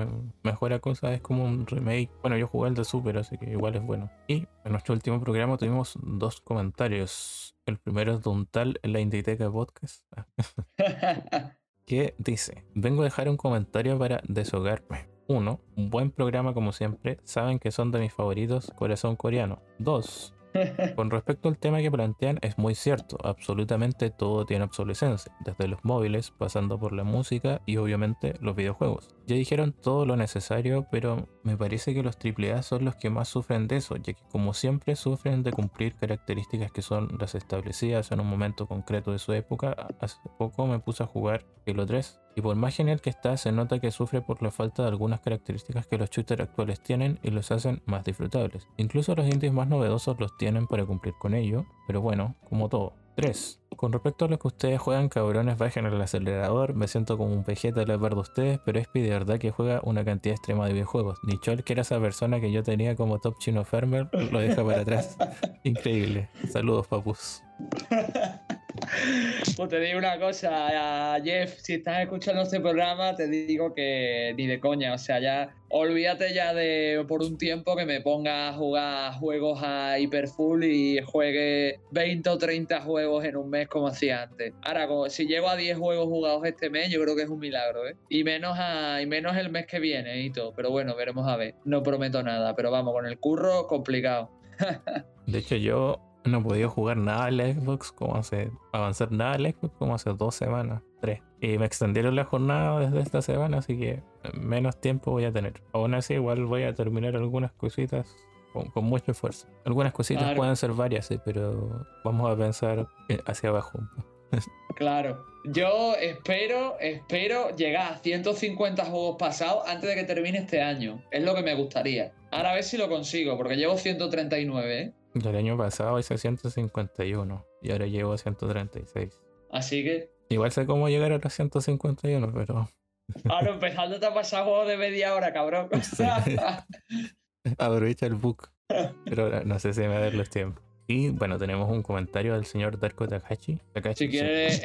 mejora cosas, es como un remake. Bueno, yo jugué el de Super, así que igual es bueno. Y en nuestro último programa tuvimos dos comentarios. El primero es de un tal La Inditeca Podcast. que dice, vengo a dejar un comentario para deshogarme. 1. Un buen programa como siempre, saben que son de mis favoritos, corazón coreano. 2. Con respecto al tema que plantean, es muy cierto, absolutamente todo tiene obsolescencia, desde los móviles, pasando por la música y obviamente los videojuegos. Ya dijeron todo lo necesario, pero me parece que los AAA son los que más sufren de eso, ya que como siempre sufren de cumplir características que son las establecidas en un momento concreto de su época. Hace poco me puse a jugar Halo 3 y por más genial que está, se nota que sufre por la falta de algunas características que los shooters actuales tienen y los hacen más disfrutables. Incluso los indies más novedosos los tienen para cumplir con ello, pero bueno, como todo. 3. Con respecto a lo que ustedes juegan, cabrones, bajen el acelerador. Me siento como un pejeta al ver de ustedes, pero es de verdad que juega una cantidad extrema de videojuegos. Nichol, que era esa persona que yo tenía como top chino farmer, lo deja para atrás. Increíble. Saludos, papus. Pues te digo una cosa, Jeff, si estás escuchando este programa, te digo que ni de coña, o sea, ya olvídate ya de por un tiempo que me ponga a jugar juegos a hiperfull y juegue 20 o 30 juegos en un mes como hacía antes. Ahora, si llego a 10 juegos jugados este mes, yo creo que es un milagro, ¿eh? Y menos, a, y menos el mes que viene y todo, pero bueno, veremos a ver. No prometo nada, pero vamos, con el curro complicado. de hecho, yo no he podido jugar nada en la Xbox como hace avanzar nada en la Xbox como hace dos semanas, tres. Y me extendieron la jornada desde esta semana, así que menos tiempo voy a tener. Aún así, igual voy a terminar algunas cositas con, mucho esfuerzo. Algunas cositas pueden ser varias, sí, pero vamos a pensar eh, hacia abajo. Claro. Yo espero, espero llegar a 150 juegos pasados antes de que termine este año. Es lo que me gustaría. Ahora a ver si lo consigo, porque llevo 139, ¿eh? El año pasado hice 151 y ahora llevo a 136. Así que. Igual sé cómo llegar a los 151, pero. Ahora empezando te ha pasado juego de media hora, cabrón. Aprovecha el book. Pero no sé si me va a dar los tiempos. Y bueno, tenemos un comentario del señor Darko Takashi. si quieres,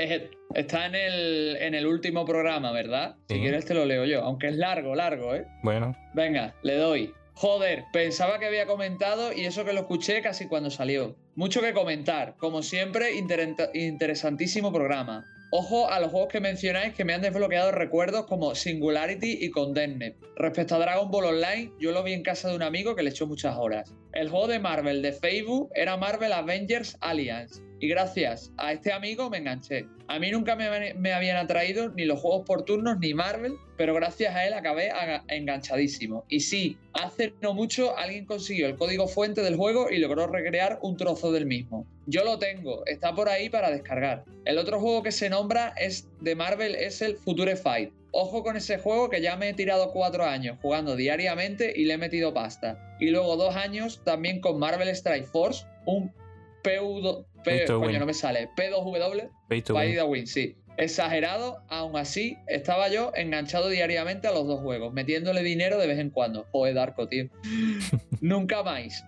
está en el, en el último programa, ¿verdad? Si quieres te lo leo yo, aunque es largo, largo, ¿eh? Bueno. Venga, le doy. Joder, pensaba que había comentado y eso que lo escuché casi cuando salió. Mucho que comentar. Como siempre, interesantísimo programa. Ojo a los juegos que mencionáis que me han desbloqueado recuerdos como Singularity y Condemned. Respecto a Dragon Ball Online, yo lo vi en casa de un amigo que le echó muchas horas. El juego de Marvel de Facebook era Marvel Avengers Alliance y gracias a este amigo me enganché. A mí nunca me, habían atraído ni los juegos por turnos ni Marvel, pero gracias a él acabé enganchadísimo. Y sí, hace no mucho alguien consiguió el código fuente del juego y logró recrear un trozo del mismo. Yo lo tengo, está por ahí para descargar. El otro juego que se nombra es de Marvel es el Future Fight. Ojo con ese juego que ya me he tirado cuatro años jugando diariamente y le he metido pasta. Y luego dos años también con Marvel Strike Force, un PU, P, coño, no me sale. P2W. Pay to, win. sí. Exagerado, aún así, estaba yo enganchado diariamente a los dos juegos, metiéndole dinero de vez en cuando. Joder, Darko, tío. Nunca más.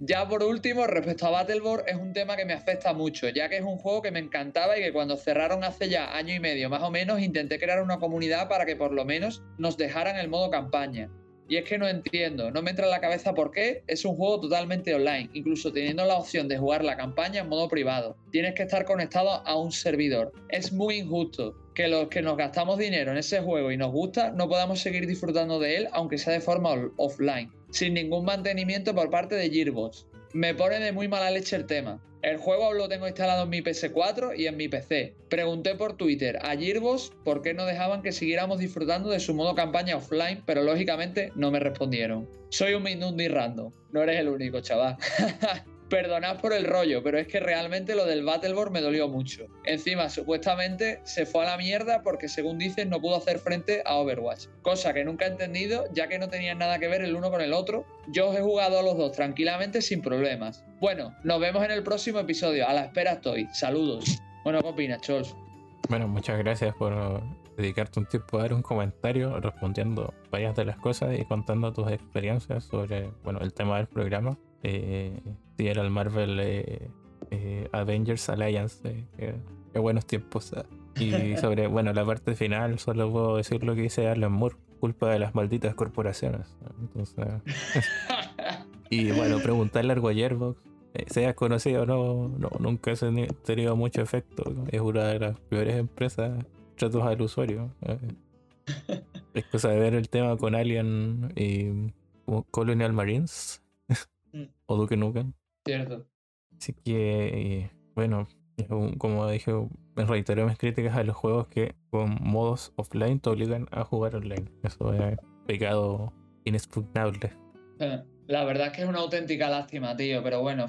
Ya por último, respecto a Battleborn, es un tema que me afecta mucho, ya que es un juego que me encantaba y que cuando cerraron hace ya año y medio más o menos, intenté crear una comunidad para que por lo menos nos dejaran el modo campaña. Y es que no entiendo, no me entra en la cabeza por qué es un juego totalmente online, incluso teniendo la opción de jugar la campaña en modo privado. Tienes que estar conectado a un servidor. Es muy injusto que los que nos gastamos dinero en ese juego y nos gusta no podamos seguir disfrutando de él, aunque sea de forma offline, sin ningún mantenimiento por parte de Gearbox. Me pone de muy mala leche el tema. El juego lo tengo instalado en mi PS4 y en mi PC. Pregunté por Twitter a Gearbox por qué no dejaban que siguiéramos disfrutando de su modo campaña offline, pero lógicamente no me respondieron. Soy un Minundi random. No eres el único, chaval. Perdonad por el rollo, pero es que realmente lo del Battleborn me dolió mucho. Encima, supuestamente se fue a la mierda porque, según dicen, no pudo hacer frente a Overwatch. Cosa que nunca he entendido, ya que no tenían nada que ver el uno con el otro. Yo os he jugado a los dos tranquilamente sin problemas. Bueno, nos vemos en el próximo episodio. A la espera estoy. Saludos. Bueno, ¿qué opinas, Chols? Bueno, muchas gracias por dedicarte un tiempo a dar un comentario respondiendo varias de las cosas y contando tus experiencias sobre bueno, el tema del programa eh, si era el Marvel eh, eh, Avengers Alliance. Qué, buenos tiempos. Ah. Y sobre, bueno, la parte final, solo puedo decir lo que dice Alan Moore, culpa de las malditas corporaciones. Entonces, y bueno, preguntarle a Gearbox, seas conocido o no, no, nunca ha tenido mucho efecto. Es una de las peores empresas tratos al usuario. Es cosa de ver el tema con Alien y Colonial Marines Mm. o Duke Nukem. Cierto. Así que, bueno, como dije, me reiteré mis críticas a los juegos que con modos offline te obligan a jugar online. Eso es pecado inexpugnable. Eh, la verdad es que es una auténtica lástima, tío, pero bueno,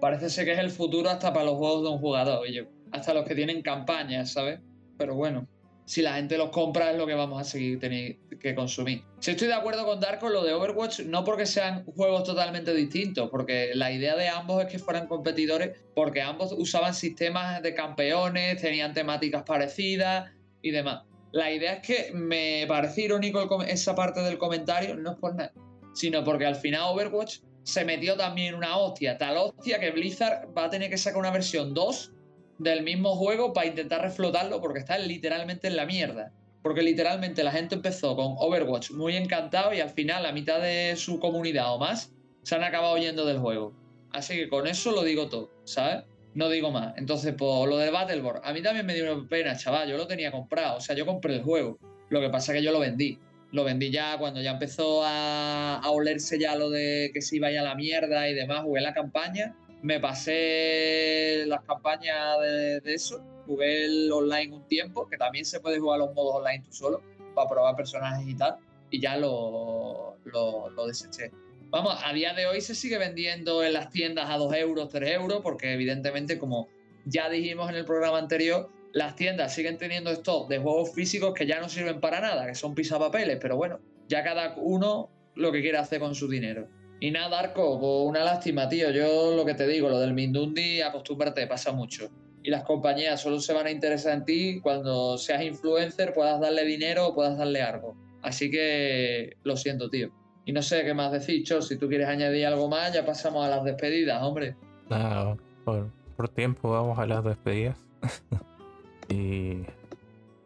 parece ser que es el futuro hasta para los juegos de un jugador, hasta los que tienen campañas, ¿sabes? Pero bueno, si la gente los compra es lo que vamos a seguir teniendo que consumir. Si estoy de acuerdo con Darko lo de Overwatch, no porque sean juegos totalmente distintos, porque la idea de ambos es que fueran competidores, porque ambos usaban sistemas de campeones, tenían temáticas parecidas y demás. La idea es que me parece irónico esa parte del comentario, no es por nada, sino porque al final Overwatch se metió también una hostia, tal hostia que Blizzard va a tener que sacar una versión 2 del mismo juego para intentar reflotarlo porque está literalmente en la mierda. Porque literalmente la gente empezó con Overwatch muy encantado y al final la mitad de su comunidad o más se han acabado yendo del juego. Así que con eso lo digo todo, ¿sabes? No digo más. Entonces, por lo de Battleborn, a mí también me dio pena, chaval. Yo lo tenía comprado, o sea, yo compré el juego. Lo que pasa es que yo lo vendí. Lo vendí ya cuando ya empezó a, a olerse ya lo de que se iba ya a la mierda y demás. Jugué la campaña me pasé las campañas de, eso, jugué el online un tiempo, que también se puede jugar los modos online tú solo, para probar personajes y tal, y ya lo, lo, deseché. Vamos, a día de hoy se sigue vendiendo en las tiendas a 2 euros, 3 euros, porque evidentemente, como ya dijimos en el programa anterior, las tiendas siguen teniendo stock de juegos físicos que ya no sirven para nada, que son pisapapeles, pero bueno, ya cada uno lo que quiere hacer con su dinero. Y nada, Arco, pues una lástima, tío. Yo lo que te digo, lo del Mindundi, acostúmbrate, pasa mucho. Y las compañías solo se van a interesar en ti cuando seas influencer, puedas darle dinero o puedas darle algo. Así que lo siento, tío. Y no sé qué más decir, Cho. Si tú quieres añadir algo más, ya pasamos a las despedidas, hombre. Nada, por, tiempo vamos a las despedidas. y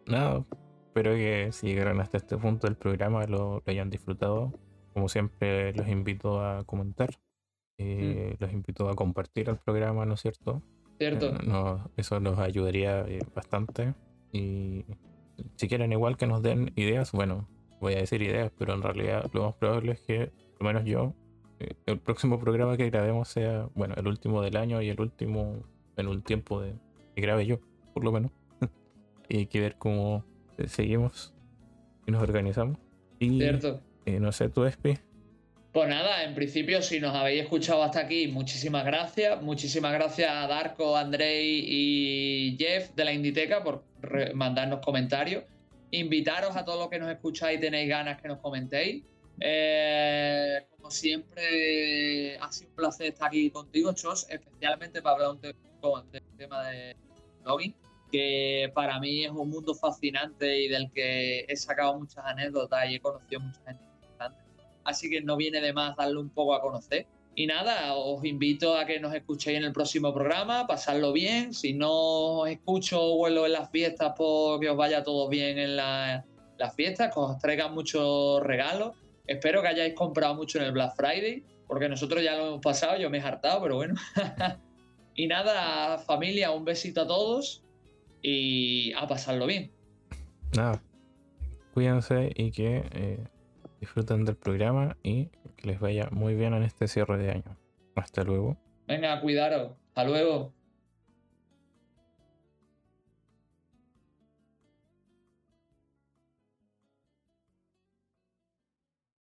nada, espero que si llegaron hasta este punto del programa lo hayan disfrutado como siempre, los invito a comentar. Eh, los invito a compartir el programa, ¿no es cierto? Cierto. Eh, eso nos ayudaría eh, bastante. Y si quieren, igual que nos den ideas, bueno, voy a decir ideas, pero en realidad lo más probable es que, por lo menos yo, el próximo programa que grabemos sea, bueno, el último del año y el último en un tiempo de, que grabe yo, por lo menos. y hay que ver cómo seguimos y nos organizamos. Y, Cierto. Y no sé, tú, Espi. Pues nada, en principio, si nos habéis escuchado hasta aquí, muchísimas gracias. Muchísimas gracias a Darko, Andrei y Jeff de la Inditeca por mandarnos comentarios. Invitaros a todos los que nos escucháis y tenéis ganas que nos comentéis. Eh, como siempre, ha sido un placer estar aquí contigo, Chos, especialmente para hablar un tema de blogging que para mí es un mundo fascinante y del que he sacado muchas anécdotas y he conocido mucha gente. Así que no viene de más darlo un poco a conocer. Y nada, os invito a que nos escuchéis en el próximo programa, pasarlo bien. Si no os escucho o vuelo en las fiestas, pues que os vaya todo bien en las fiestas, que os traigan muchos regalos. Espero que hayáis comprado mucho en el Black Friday, porque nosotros ya lo hemos pasado, yo me he hartado, pero bueno. y nada, familia, un besito a todos y a pasarlo bien. Nada, cuídense y que eh, disfruten del programa y que les vaya muy bien en este cierre de año. Hasta luego. Venga, cuidaros. Hasta luego.